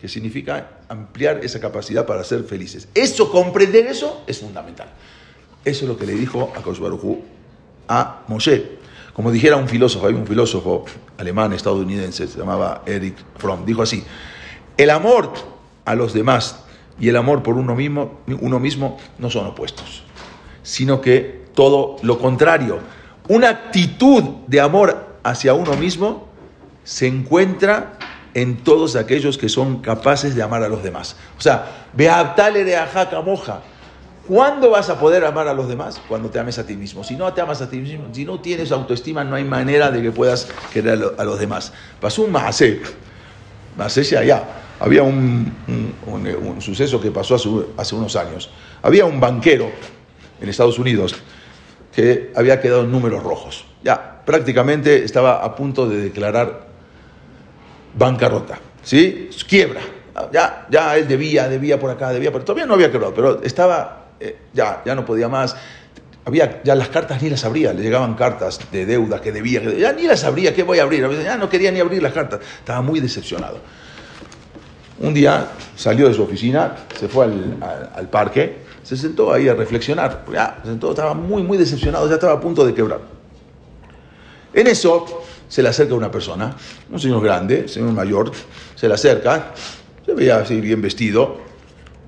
que significa ampliar esa capacidad para ser felices. Eso, comprender eso, es fundamental. Eso es lo que le dijo a Baruj a Moshe. Como dijera un filósofo, hay un filósofo alemán, estadounidense, se llamaba Eric Fromm, dijo así, el amor a los demás y el amor por uno mismo, uno mismo no son opuestos, sino que todo lo contrario una actitud de amor hacia uno mismo se encuentra en todos aquellos que son capaces de amar a los demás. O sea, Beabtale de Ajaca Moja. ¿Cuándo vas a poder amar a los demás? Cuando te ames a ti mismo. Si no te amas a ti mismo, si no tienes autoestima, no hay manera de que puedas querer a los demás. Pasó un Maase, Maase allá. Había un, un, suceso que pasó hace, hace unos años. Había un banquero en Estados Unidos que había quedado en números rojos. Ya, prácticamente estaba a punto de declarar bancarrota, ¿sí? Quiebra. Ya, ya él debía, debía por acá, debía por... Todavía no había quebrado, pero estaba, eh, ya, ya no podía más. Había, ya las cartas ni las abría, le llegaban cartas de deuda que debía, ya ni las abría, ¿qué voy a abrir? Ya no quería ni abrir las cartas, estaba muy decepcionado. Un día salió de su oficina, se fue al, al parque, se sentó ahí a reflexionar. Ya, se sentó, estaba muy, muy decepcionado, ya estaba a punto de quebrar. En eso se le acerca una persona, un señor grande, señor mayor, se le acerca, se veía así bien vestido,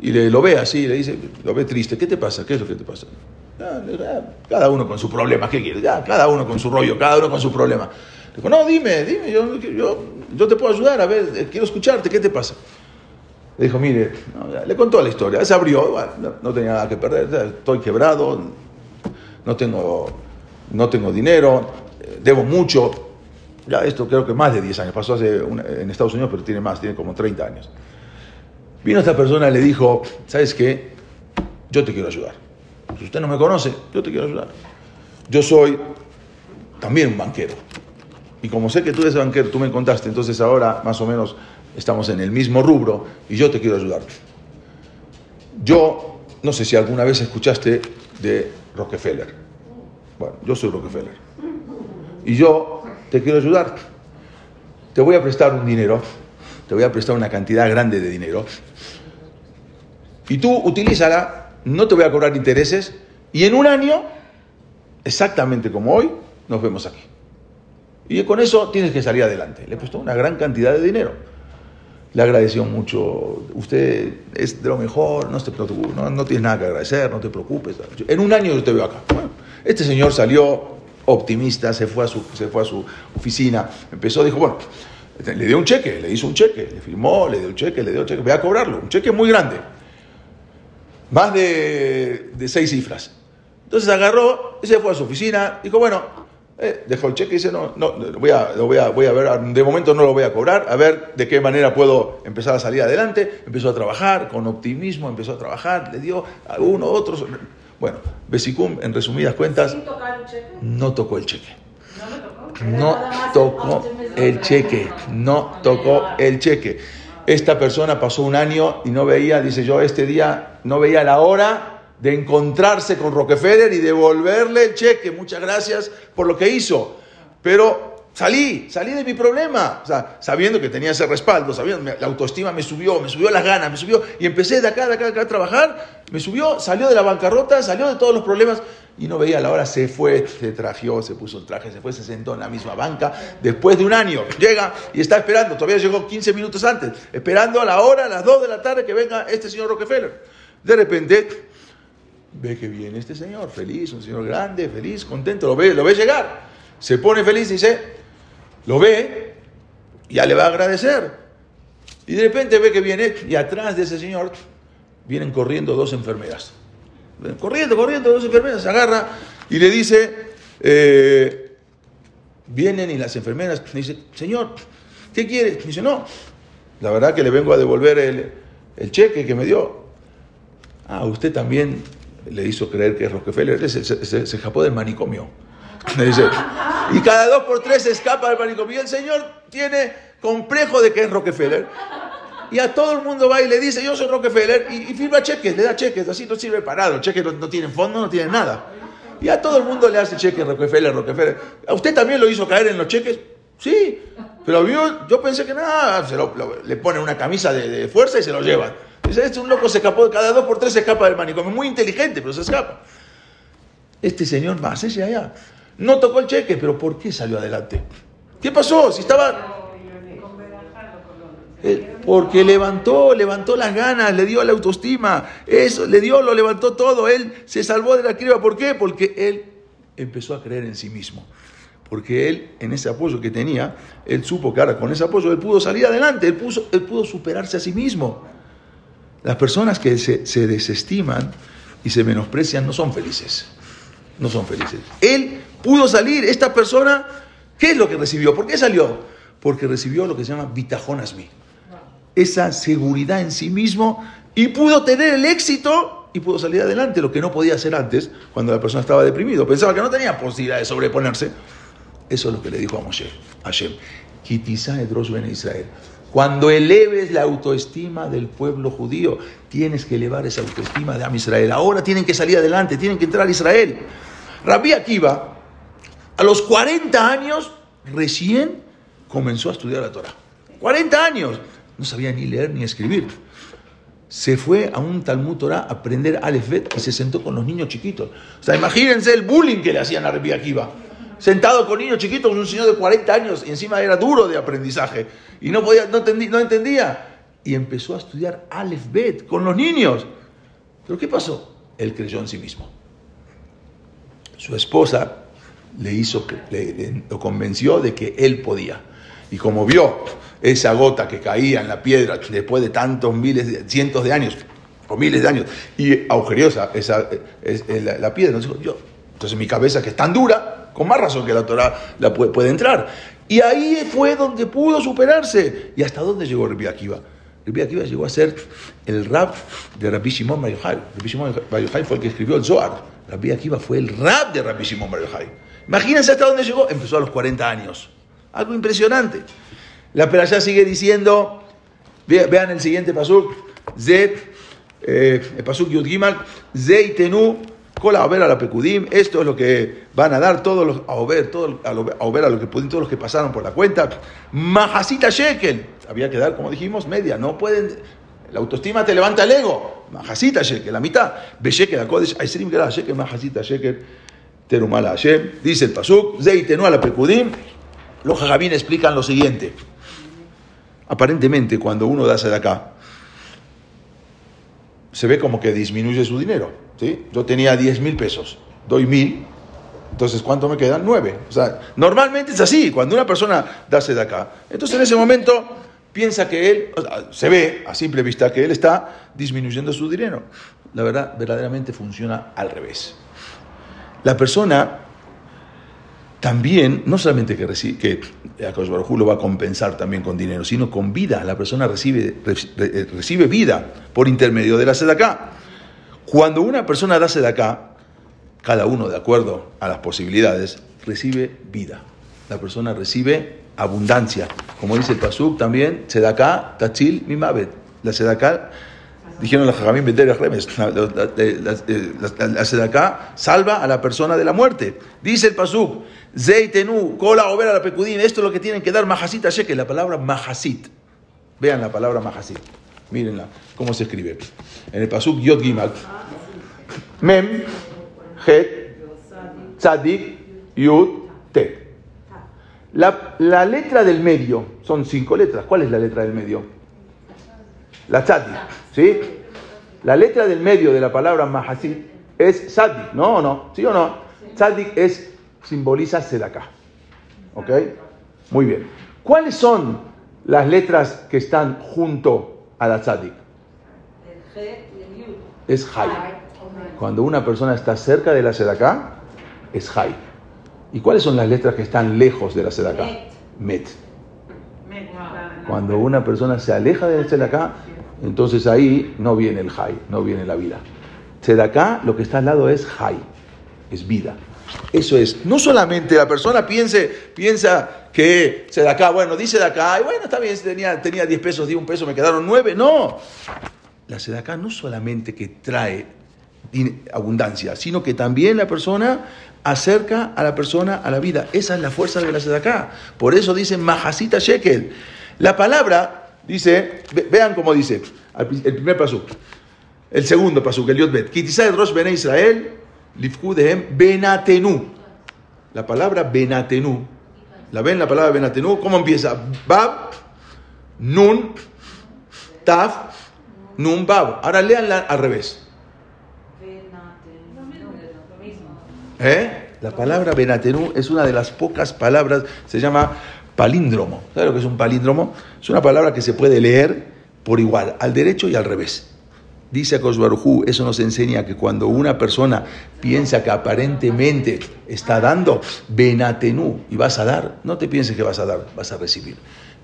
y le, lo ve así, le dice, lo ve triste, ¿qué te pasa? ¿Qué es lo que te pasa? cada uno con su problema, ¿qué quieres? Ya, cada uno con su rollo, cada uno con su problema. Le dijo, no, dime, dime, yo, yo, yo te puedo ayudar, a ver, quiero escucharte, ¿qué te pasa? Le dijo, mire, le contó la historia, se abrió, no, tenía nada que perder, estoy quebrado, no tengo, no tengo dinero, debo mucho. Ya esto creo que más de 10 años, pasó hace en Estados Unidos, pero tiene más, tiene como 30 años. Vino esta persona y le dijo, ¿sabes qué? Yo te quiero ayudar. Si usted no me conoce, yo te quiero ayudar. Yo soy también un banquero. Y como sé que tú eres banquero, tú me contaste, entonces ahora más o menos estamos en el mismo rubro y yo te quiero ayudar. Yo, no sé si alguna vez escuchaste de Rockefeller. Bueno, yo soy Rockefeller. Y yo te quiero ayudar. Te voy a prestar un dinero, te voy a prestar una cantidad grande de dinero. Y tú utilízala, no te voy a cobrar intereses, y en un año, exactamente como hoy, nos vemos aquí. Y con eso tienes que salir adelante. Le he puesto una gran cantidad de dinero le agradeció mucho. Usted es de lo mejor, no, te no, no tienes nada que agradecer, no te preocupes. En un año yo te veo acá. este señor salió optimista, se fue, a su, se fue a su oficina, empezó, dijo, bueno, le dio un cheque, le hizo un cheque, le firmó, le dio un cheque, le dio un cheque, voy a cobrarlo, un cheque muy grande, más de, de seis cifras. Entonces agarró y se fue a su oficina, dijo, bueno, eh, dejó el cheque y dice, no, no, voy a, voy, a, voy a ver, de momento no lo voy a cobrar, a ver de qué manera puedo empezar a salir adelante. Empezó a trabajar con optimismo, empezó a trabajar, le dio a uno, otros. Bueno, Besicum, en resumidas cuentas, no tocó el cheque. No tocó el cheque, no tocó el cheque. Esta persona pasó un año y no veía, dice yo, este día no veía la hora de encontrarse con Rockefeller y devolverle el cheque. Muchas gracias por lo que hizo. Pero salí, salí de mi problema. O sea, sabiendo que tenía ese respaldo, sabiendo, la autoestima me subió, me subió las ganas, me subió. Y empecé de acá, de acá, de acá a trabajar. Me subió, salió de la bancarrota, salió de todos los problemas. Y no veía la hora, se fue, se trajeó, se puso el traje, se fue, se sentó en la misma banca. Después de un año, llega y está esperando, todavía llegó 15 minutos antes, esperando a la hora, a las 2 de la tarde, que venga este señor Rockefeller. De repente, ve que viene este señor, feliz, un señor grande, feliz, contento, lo ve, lo ve llegar, se pone feliz, dice, lo ve, ya le va a agradecer. Y de repente ve que viene, y atrás de ese señor vienen corriendo dos enfermeras. Corriendo, corriendo, dos enfermeras, se agarra y le dice, eh, vienen y las enfermeras dice, señor, ¿qué quiere? Dice, no, la verdad que le vengo a devolver el, el cheque que me dio. Ah, usted también le hizo creer que Rockefeller, se, se, escapó del manicomio. y cada dos por tres se escapa del manicomio. El señor tiene complejo de que es Rockefeller. Y a todo el mundo va y le dice, yo soy Rockefeller, y, firma cheques, le da cheques, así no sirve para nada. Los cheques no, tienen fondo, no tienen nada. Y a todo el mundo le hace cheques Rockefeller, Rockefeller. ¿A usted también lo hizo caer en los cheques? Sí, pero yo, yo pensé que nada, se le pone una camisa de, de fuerza y se lo llevan. Este un loco se escapó, cada dos por tres se escapa del manicomio. Muy inteligente, pero se escapa. Este señor más ese allá. No tocó el cheque, pero ¿por qué salió adelante? ¿Qué pasó? Si estaba... Eh, porque levantó, levantó las ganas, le dio la autoestima, eso, le dio, lo levantó todo, él se salvó de la criba. ¿Por qué? Porque él empezó a creer en sí mismo. Porque él, en ese apoyo que tenía, él supo que ahora con ese apoyo él pudo salir adelante, él, él pudo superarse a sí mismo. Las personas que se, desestiman y se menosprecian no son felices. No son felices. Él pudo salir, esta persona, ¿qué es lo que recibió? ¿Por qué salió? Porque recibió lo que se llama bitajón asmi. esa seguridad en sí mismo y pudo tener el éxito y pudo salir adelante, lo que no podía hacer antes cuando la persona estaba deprimido. Pensaba que no tenía posibilidad de sobreponerse. Eso es lo que le dijo a Moshe, a Hashem. ben Israel. Cuando eleves la autoestima del pueblo judío, tienes que elevar esa autoestima de Am Israel. Ahora tienen que salir adelante, tienen que entrar a Israel. Rabbi Akiva, a los 40 años, recién comenzó a estudiar la Torah. 40 años. No sabía ni leer ni escribir se fue a un Talmud Torah a aprender Aleph Bet y se sentó con los niños chiquitos. O sea, imagínense el bullying que le hacían a Rabbi Akiva. Sentado con niños chiquitos, un señor de 40 años, y encima era duro de aprendizaje. Y no, podía, no, no entendía. Y empezó a estudiar Aleph Bet con los niños. ¿Pero qué pasó? Él creyó en sí mismo. Su esposa le hizo, lo convenció de que él podía. Y como vio esa gota que caía en la piedra después de tantos miles, cientos de años, o miles de años, y agujeriosa esa, la, piedra. Entonces, yo, entonces mi cabeza, que es tan dura, con más razón que la Torah la puede, entrar. Y ahí fue donde pudo superarse. ¿Y hasta dónde llegó Rabbi Akiva? Rabbi Akiva llegó a ser el rap de Rabbi Shimon Bar. Rabbi Shimon Bar fue el que escribió el Zohar. Rabbi Akiva fue el rap de Rabbi Shimon Bar. Imagínense hasta dónde llegó. Empezó a los 40 años. Algo impresionante. La perashá sigue diciendo, vean el siguiente pasuk, Zet, eh, el pasuk Yud Gimal, Zeitenu, Kola a la Pekudim, esto es lo que van a dar todos los, a Ober, todo, a, Ober, a lo que pueden, todos los que pasaron por la cuenta. Mahasita Shekel, había que dar, como dijimos, media, no pueden, la autoestima te levanta el ego. Mahasita Shekel, la mitad. Beshekel, la Kodesh, Aisrim Gerah Shekel, Mahasita Shekel, Terumala Hashem. Dice el pasuk, Zeitenu a la Pekudim. Los jajamín explican lo siguiente. Aparentemente, cuando uno da de acá, se ve como que disminuye su dinero. ¿sí? Yo tenía 10 mil pesos, doy mil, entonces ¿cuánto me quedan? 9. O sea, normalmente es así, cuando una persona da de acá. Entonces en ese momento piensa que él, se ve a simple vista que él está disminuyendo su dinero. La verdad, verdaderamente funciona al revés. La persona también, no solamente que, recibe, que lo va a compensar también con dinero, sino con vida. La persona recibe, eh, recibe vida por intermedio de la acá. Cuando una persona da acá, cada uno de acuerdo a las posibilidades, recibe vida. La persona recibe abundancia. Como dice el Pasuk también, sedaká, tachil, mimavet. La sedaká dijeron los Jajamín Remes, la sedaká salva a la persona de la muerte. Dice el Pasuk, Zeitenu, cola o la pecudín, esto es lo que tienen que dar majasita shekel, la palabra mahasit. Vean la palabra mahasit, mírenla, cómo se escribe. En el Pasuk Yod Gimal, Mem, Het, Tzadik, Yud, Te. La, la, letra del medio, son cinco letras. ¿Cuál es la letra del medio? La Tzadik, ¿sí? La letra del medio de la palabra mahasit es Tzadik, ¿no o no? ¿Sí o no? Tzadik es simboliza Sedaka. ¿Ok? Muy bien. ¿Cuáles son las letras que están junto a la tzadik? Es Hay. Cuando una persona está cerca de la Sedaka, es Hay. ¿Y cuáles son las letras que están lejos de la Sedaka? Met. Cuando una persona se aleja de la Sedaka, entonces ahí no viene el Hay, no viene la vida. Sedaka, lo que está al lado es Hay, es vida. Eso es, no solamente la persona piense, piensa que acá, bueno, dice de acá, y bueno, está bien, tenía, tenía 10 pesos, di un peso, me quedaron 9. No, la sedaká no solamente que trae abundancia, sino que también la persona acerca a la persona a la vida. Esa es la fuerza de la sedaká. Por eso dice Mahasita Shekel. La palabra dice, vean cómo dice, el primer pasuk, el segundo pasuk, el Yotbet, Kitisay Rosh Bene Israel, Lifkudehem Benatenu. La palabra Benatenu. ¿La ven la palabra Benatenu? ¿Cómo empieza? Bab, Nun, Taf, Nun Bab. Ahora leanla al revés. ¿Eh? La palabra Benatenu es una de las pocas palabras, se llama palíndromo. ¿Sabes lo que es un palíndromo? Es una palabra que se puede leer por igual, al derecho y al revés. Dice Akosbarujú, eso nos enseña que cuando una persona piensa que aparentemente está dando, benatenú, y vas a dar, no te pienses que vas a dar, vas a recibir.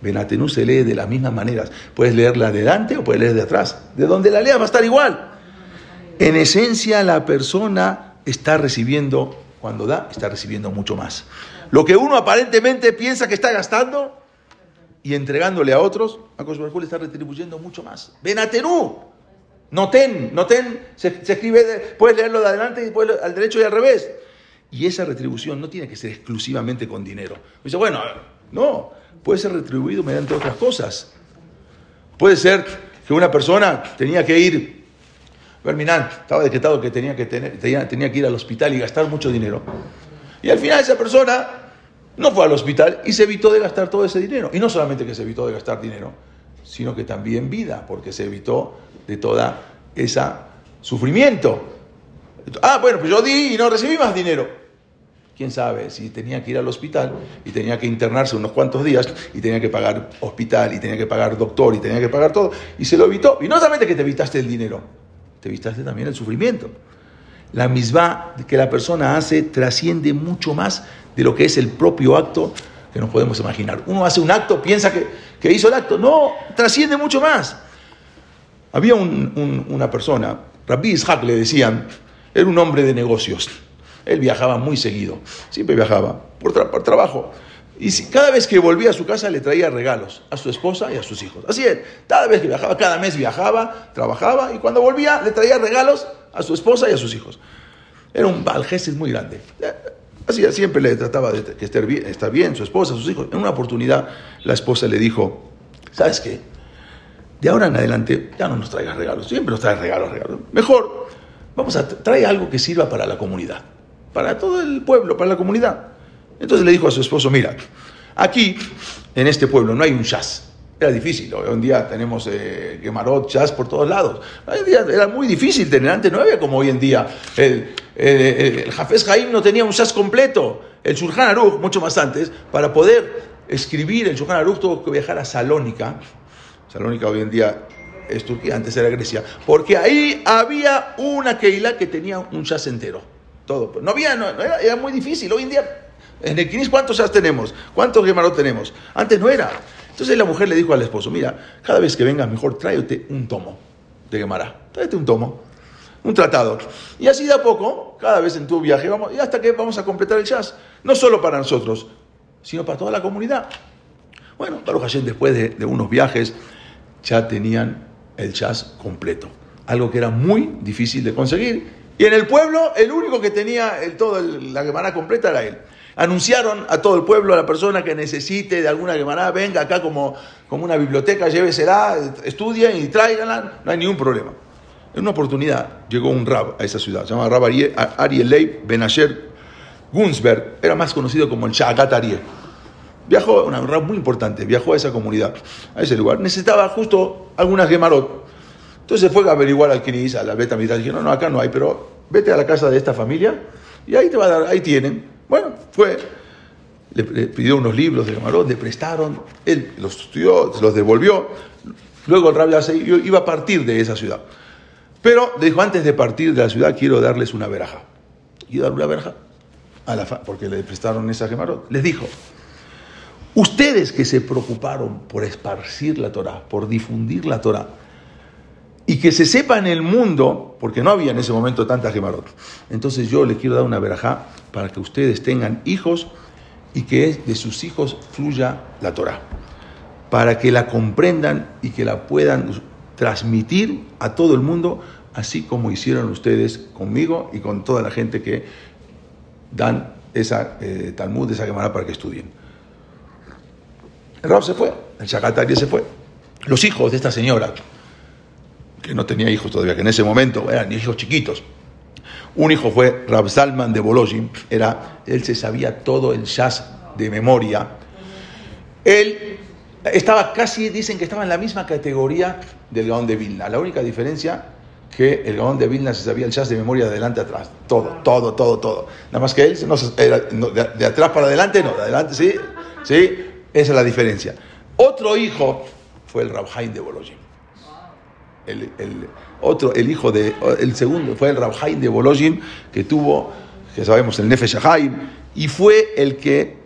Benatenú se lee de las mismas maneras. Puedes leerla de delante o puedes leer de atrás. De donde la leas va a estar igual. En esencia, la persona está recibiendo, cuando da, está recibiendo mucho más. Lo que uno aparentemente piensa que está gastando y entregándole a otros, a le está retribuyendo mucho más. Benatenú. Noten, noten, se, escribe, puedes leerlo de adelante y después al derecho y al revés. Y esa retribución no tiene que ser exclusivamente con dinero. Dice, bueno, no, puede ser retribuido mediante otras cosas. Puede ser que una persona tenía que ir, Verminán, estaba decretado que tenía que, tener, tenía, que ir al hospital y gastar mucho dinero. Y al final esa persona no fue al hospital y se evitó de gastar todo ese dinero. Y no solamente que se evitó de gastar dinero, sino que también vida, porque se evitó de toda esa sufrimiento. Ah, bueno, pues yo di y no recibí más dinero quién sabe si tenía que ir al hospital y tenía que internarse unos cuantos días y tenía que pagar hospital y tenía que pagar doctor y tenía que pagar todo y se lo evitó. Y no solamente que te evitaste el dinero, te evitaste también el sufrimiento. La misma que la persona hace trasciende mucho más de lo que es el propio acto que nos podemos imaginar. Uno hace un acto, piensa que, hizo el acto. No, trasciende mucho más. Había una persona, Rabbi Ishaq le decían, era un hombre de negocios él viajaba muy seguido, siempre viajaba por, trabajo. Y cada vez que volvía a su casa le traía regalos a su esposa y a sus hijos. Así es, cada vez que viajaba, cada mes viajaba, trabajaba y cuando volvía le traía regalos a su esposa y a sus hijos. Era un valgeses muy grande. Así siempre le trataba de bien, estar bien, su esposa, sus hijos. En una oportunidad la esposa le dijo, ¿sabes qué? De ahora en adelante ya no nos traigas regalos, siempre nos traes regalos, regalos. Mejor, vamos a traer algo que sirva para la comunidad para todo el pueblo, para la comunidad. Entonces le dijo a su esposo, mira, aquí en este pueblo no hay un jazz. Era difícil, hoy en día tenemos eh, jazz por todos lados. Hoy en día era muy difícil tener, no había como hoy en día. El, el, el Jafes Jaim no tenía un jazz completo. El Shulchan Aruch, mucho más antes, para poder escribir el Shulchan Aruch tuvo que viajar a Salónica. Salónica hoy en día es Turquía, antes era Grecia, porque ahí había una Keila que tenía un jazz entero todo. No había, no, era, muy difícil. Hoy en día, en el Kinis, ¿cuántos ya tenemos? ¿Cuántos Gemarot tenemos? Antes no era. Entonces la mujer le dijo al esposo, mira, cada vez que vengas mejor tráete un tomo de Gemara. Tráete un tomo, un tratado. Y así de a poco, cada vez en tu viaje, vamos, y hasta que vamos a completar el jazz. No solo para nosotros, sino para toda la comunidad. Bueno, Baruch Hashem, después de, unos viajes, ya tenían el jazz completo. Algo que era muy difícil de conseguir y en el pueblo, el único que tenía el, todo la Gemara completa era él. Anunciaron a todo el pueblo, a la persona que necesite de alguna Gemara, venga acá como, como una biblioteca, llévesela, estudien y tráiganla, no hay ningún problema. En una oportunidad llegó un rab a esa ciudad, se llama Rab Ariel Leib Benasher Gunsberg, era más conocido como el Shagat Ariel. Viajó, un rab muy importante, viajó a esa comunidad, a ese lugar. Necesitaba justo algunas Gemarot entonces fue a averiguar al Kiris, a la Beta Midrash, dijeron, no, no, acá no hay, pero vete a la casa de esta familia y ahí te va a dar, ahí tienen. Bueno, fue, le, pidió unos libros de Gamarot, le prestaron, él los estudió, los devolvió, luego el rabia iba a partir de esa ciudad. Pero dijo, antes de partir de la ciudad quiero darles una veraja. Quiero dar una veraja, a la porque le prestaron esa Gemarot. Les dijo, ustedes que se preocuparon por esparcir la Torah, por difundir la Torah, y que se sepa en el mundo, porque no había en ese momento tantas gemarot. Entonces yo les quiero dar una verajá para que ustedes tengan hijos y que de sus hijos fluya la Torah, para que la comprendan y que la puedan transmitir a todo el mundo, así como hicieron ustedes conmigo y con toda la gente que dan esa eh, Talmud, esa Gemara para que estudien. El Rab se fue, el Shakatari se fue. Los hijos de esta señora, que no tenía hijos todavía, que en ese momento eran hijos chiquitos. Un hijo fue Rab Salman de Bolojin, era, él se sabía todo el jazz de memoria. Él estaba casi, dicen que estaba en la misma categoría del Gaón de Vilna. La única diferencia que el Gaón de Vilna se sabía el jazz de memoria de adelante a atrás. Todo, todo, todo, todo. Nada más que él, no, de, de, atrás para adelante no, de adelante sí, sí, esa es la diferencia. Otro hijo fue el Rabhaim de Bolojin el, otro, el hijo de, el segundo fue el Rabhaim de Bolojin, que tuvo, que sabemos, el Nefesh y fue el que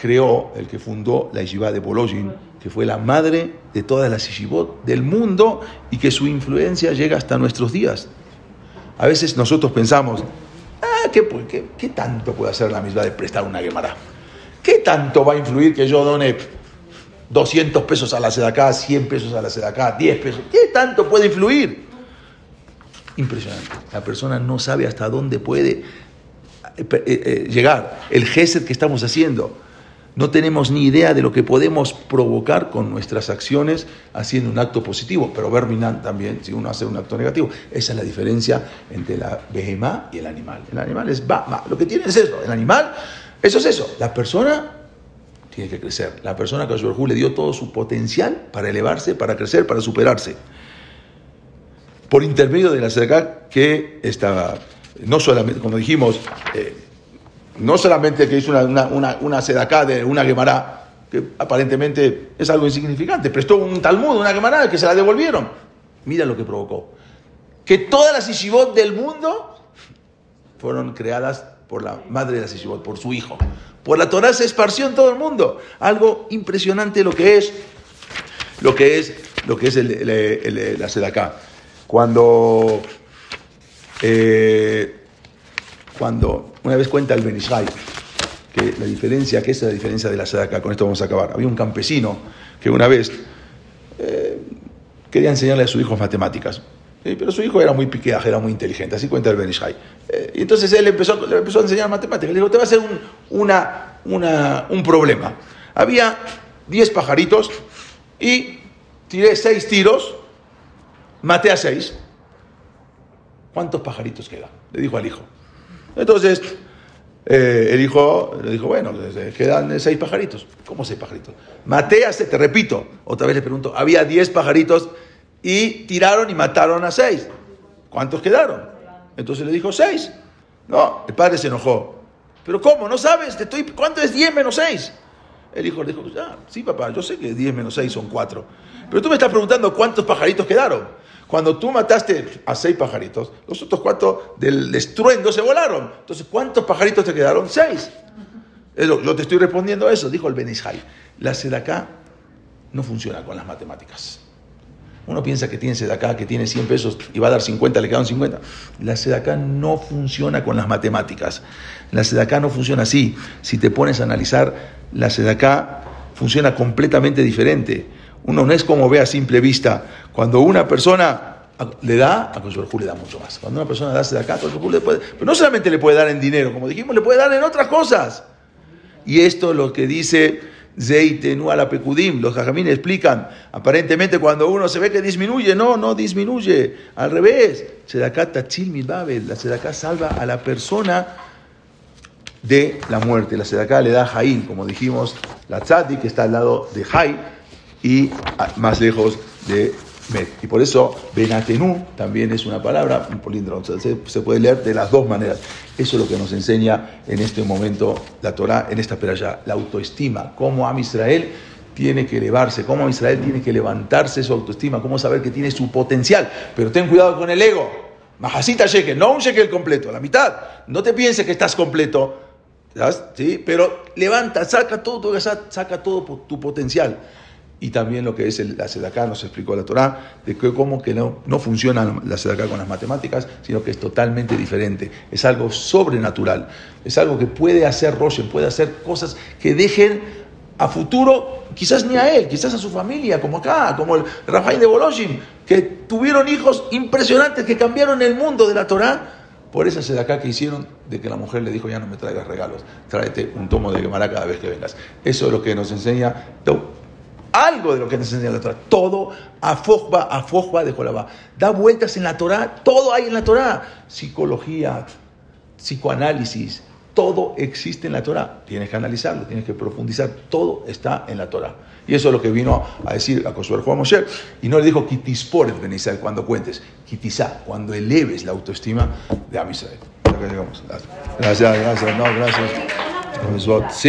creó, el que fundó la yeshiva de Bolojin, que fue la madre de todas las yeshivot del mundo y que su influencia llega hasta nuestros días. A veces nosotros pensamos, ah, ¿qué, qué, qué tanto puede hacer la misma de prestar una Gemara? ¿Qué tanto va a influir que yo done 200 pesos a la sedaká, 100 pesos a la sedaká, 10 pesos? ¿Qué tanto puede influir? Impresionante. La persona no sabe hasta dónde puede eh, eh, eh, llegar el gesed que estamos haciendo. No tenemos ni idea de lo que podemos provocar con nuestras acciones haciendo un acto positivo, pero verminan también si uno hace un acto negativo. Esa es la diferencia entre la behemá y el animal. El animal es ba, Lo que tiene es eso. El animal, eso es eso. La persona tiene que crecer. La persona que a su le dio todo su potencial para elevarse, para crecer, para superarse. Por intermedio de la cerca que estaba, no solamente, como dijimos, eh, no solamente que hizo una, una, una, sedacá de una Gemara, que aparentemente es algo insignificante, prestó un Talmud, una Gemara, que se la devolvieron. Mira lo que provocó. Que todas las Ishibot del mundo fueron creadas por la madre de las Ishibot, por su hijo. Por la Torah se esparció en todo el mundo. Algo impresionante lo que es, lo que es, lo que es el, la sedacá. Cuando eh, cuando una vez cuenta el Benishai que la diferencia, que es la diferencia de la sedaka, con esto vamos a acabar. Había un campesino que una vez eh, quería enseñarle a su hijo matemáticas, pero su hijo era muy piqueaje, era muy inteligente, así cuenta el Benishai. Eh, y entonces él empezó, le empezó a enseñar matemáticas, le dijo, te va a hacer un, una, una, un problema. Había 10 pajaritos y tiré 6 tiros, maté a 6. ¿Cuántos pajaritos quedan? Le dijo al hijo. Entonces, eh, el hijo le dijo, bueno, quedan seis pajaritos. ¿Cómo seis pajaritos? Maté a te repito, otra vez le pregunto, había diez pajaritos y tiraron y mataron a seis. ¿Cuántos quedaron? Entonces le dijo, seis. No, el padre se enojó. ¿Pero cómo? ¿No sabes? Te estoy... ¿Cuánto es diez menos seis? El hijo le dijo, ah, sí papá, yo sé que diez menos seis son cuatro. Pero tú me estás preguntando cuántos pajaritos quedaron. Cuando tú mataste a seis pajaritos, los otros cuatro del estruendo se volaron. Entonces, ¿cuántos pajaritos te quedaron? Seis. Yo te estoy respondiendo a eso, dijo el Benishai. La sedaká no funciona con las matemáticas. Uno piensa que tiene sedaká, que tiene 100 pesos y va a dar 50, le quedan 50. La sedaká no funciona con las matemáticas. La sedaká no funciona así. Si te pones a analizar, la sedaká funciona completamente diferente. Uno no es como ve a simple vista. Cuando una persona le da, a Koshberhu le da mucho más. Cuando una persona da de acá, a le puede. Pero no solamente le puede dar en dinero, como dijimos, le puede dar en otras cosas. Y esto es lo que dice Zeitenu a la. Los jajamines explican. Aparentemente, cuando uno se ve que disminuye, no, no disminuye. Al revés. Sedaká Tachil Milbabel. La Sedaká salva a la persona de la muerte. La Sedaká le da Jaín, como dijimos, la Tzadi, que está al lado de Jai y más lejos de Met. Y por eso Benatenu también es una palabra, un políndromo, se, puede leer de las dos maneras. Eso es lo que nos enseña en este momento la Torah, en esta peralla, la autoestima, cómo Am Israel tiene que elevarse, cómo Israel tiene que levantarse su autoestima, cómo saber que tiene su potencial. Pero ten cuidado con el ego. Majasita shekel, no un shekel completo, la mitad. No te pienses que estás completo, ¿sí? pero levanta, saca todo, saca todo tu potencial y también lo que es el, la sedaká, nos explicó la Torá, de que cómo que no, no funciona la sedaká con las matemáticas, sino que es totalmente diferente, es algo sobrenatural, es algo que puede hacer Roshen, puede hacer cosas que dejen a futuro, quizás ni a él, quizás a su familia, como acá, como el Rafael de Boloshin, que tuvieron hijos impresionantes que cambiaron el mundo de la Torá por esa sedaká que hicieron de que la mujer le dijo ya no me traigas regalos, tráete un tomo de Gemara cada vez que vengas. Eso es lo que nos enseña algo de lo que nos enseña la Torah. Todo afojba, afojba de Jolabá. Da vueltas en la Torah, todo hay en la Torah. Psicología, psicoanálisis, todo existe en la Torah. Tienes que analizarlo, tienes que profundizar, todo está en la Torah. Y eso es lo que vino a decir a Josué Juan Moshe. Y no le dijo kitisporet benizal cuando cuentes, kitizá, cuando eleves la autoestima de Amisrael. Gracias, gracias, no, gracias. Sí.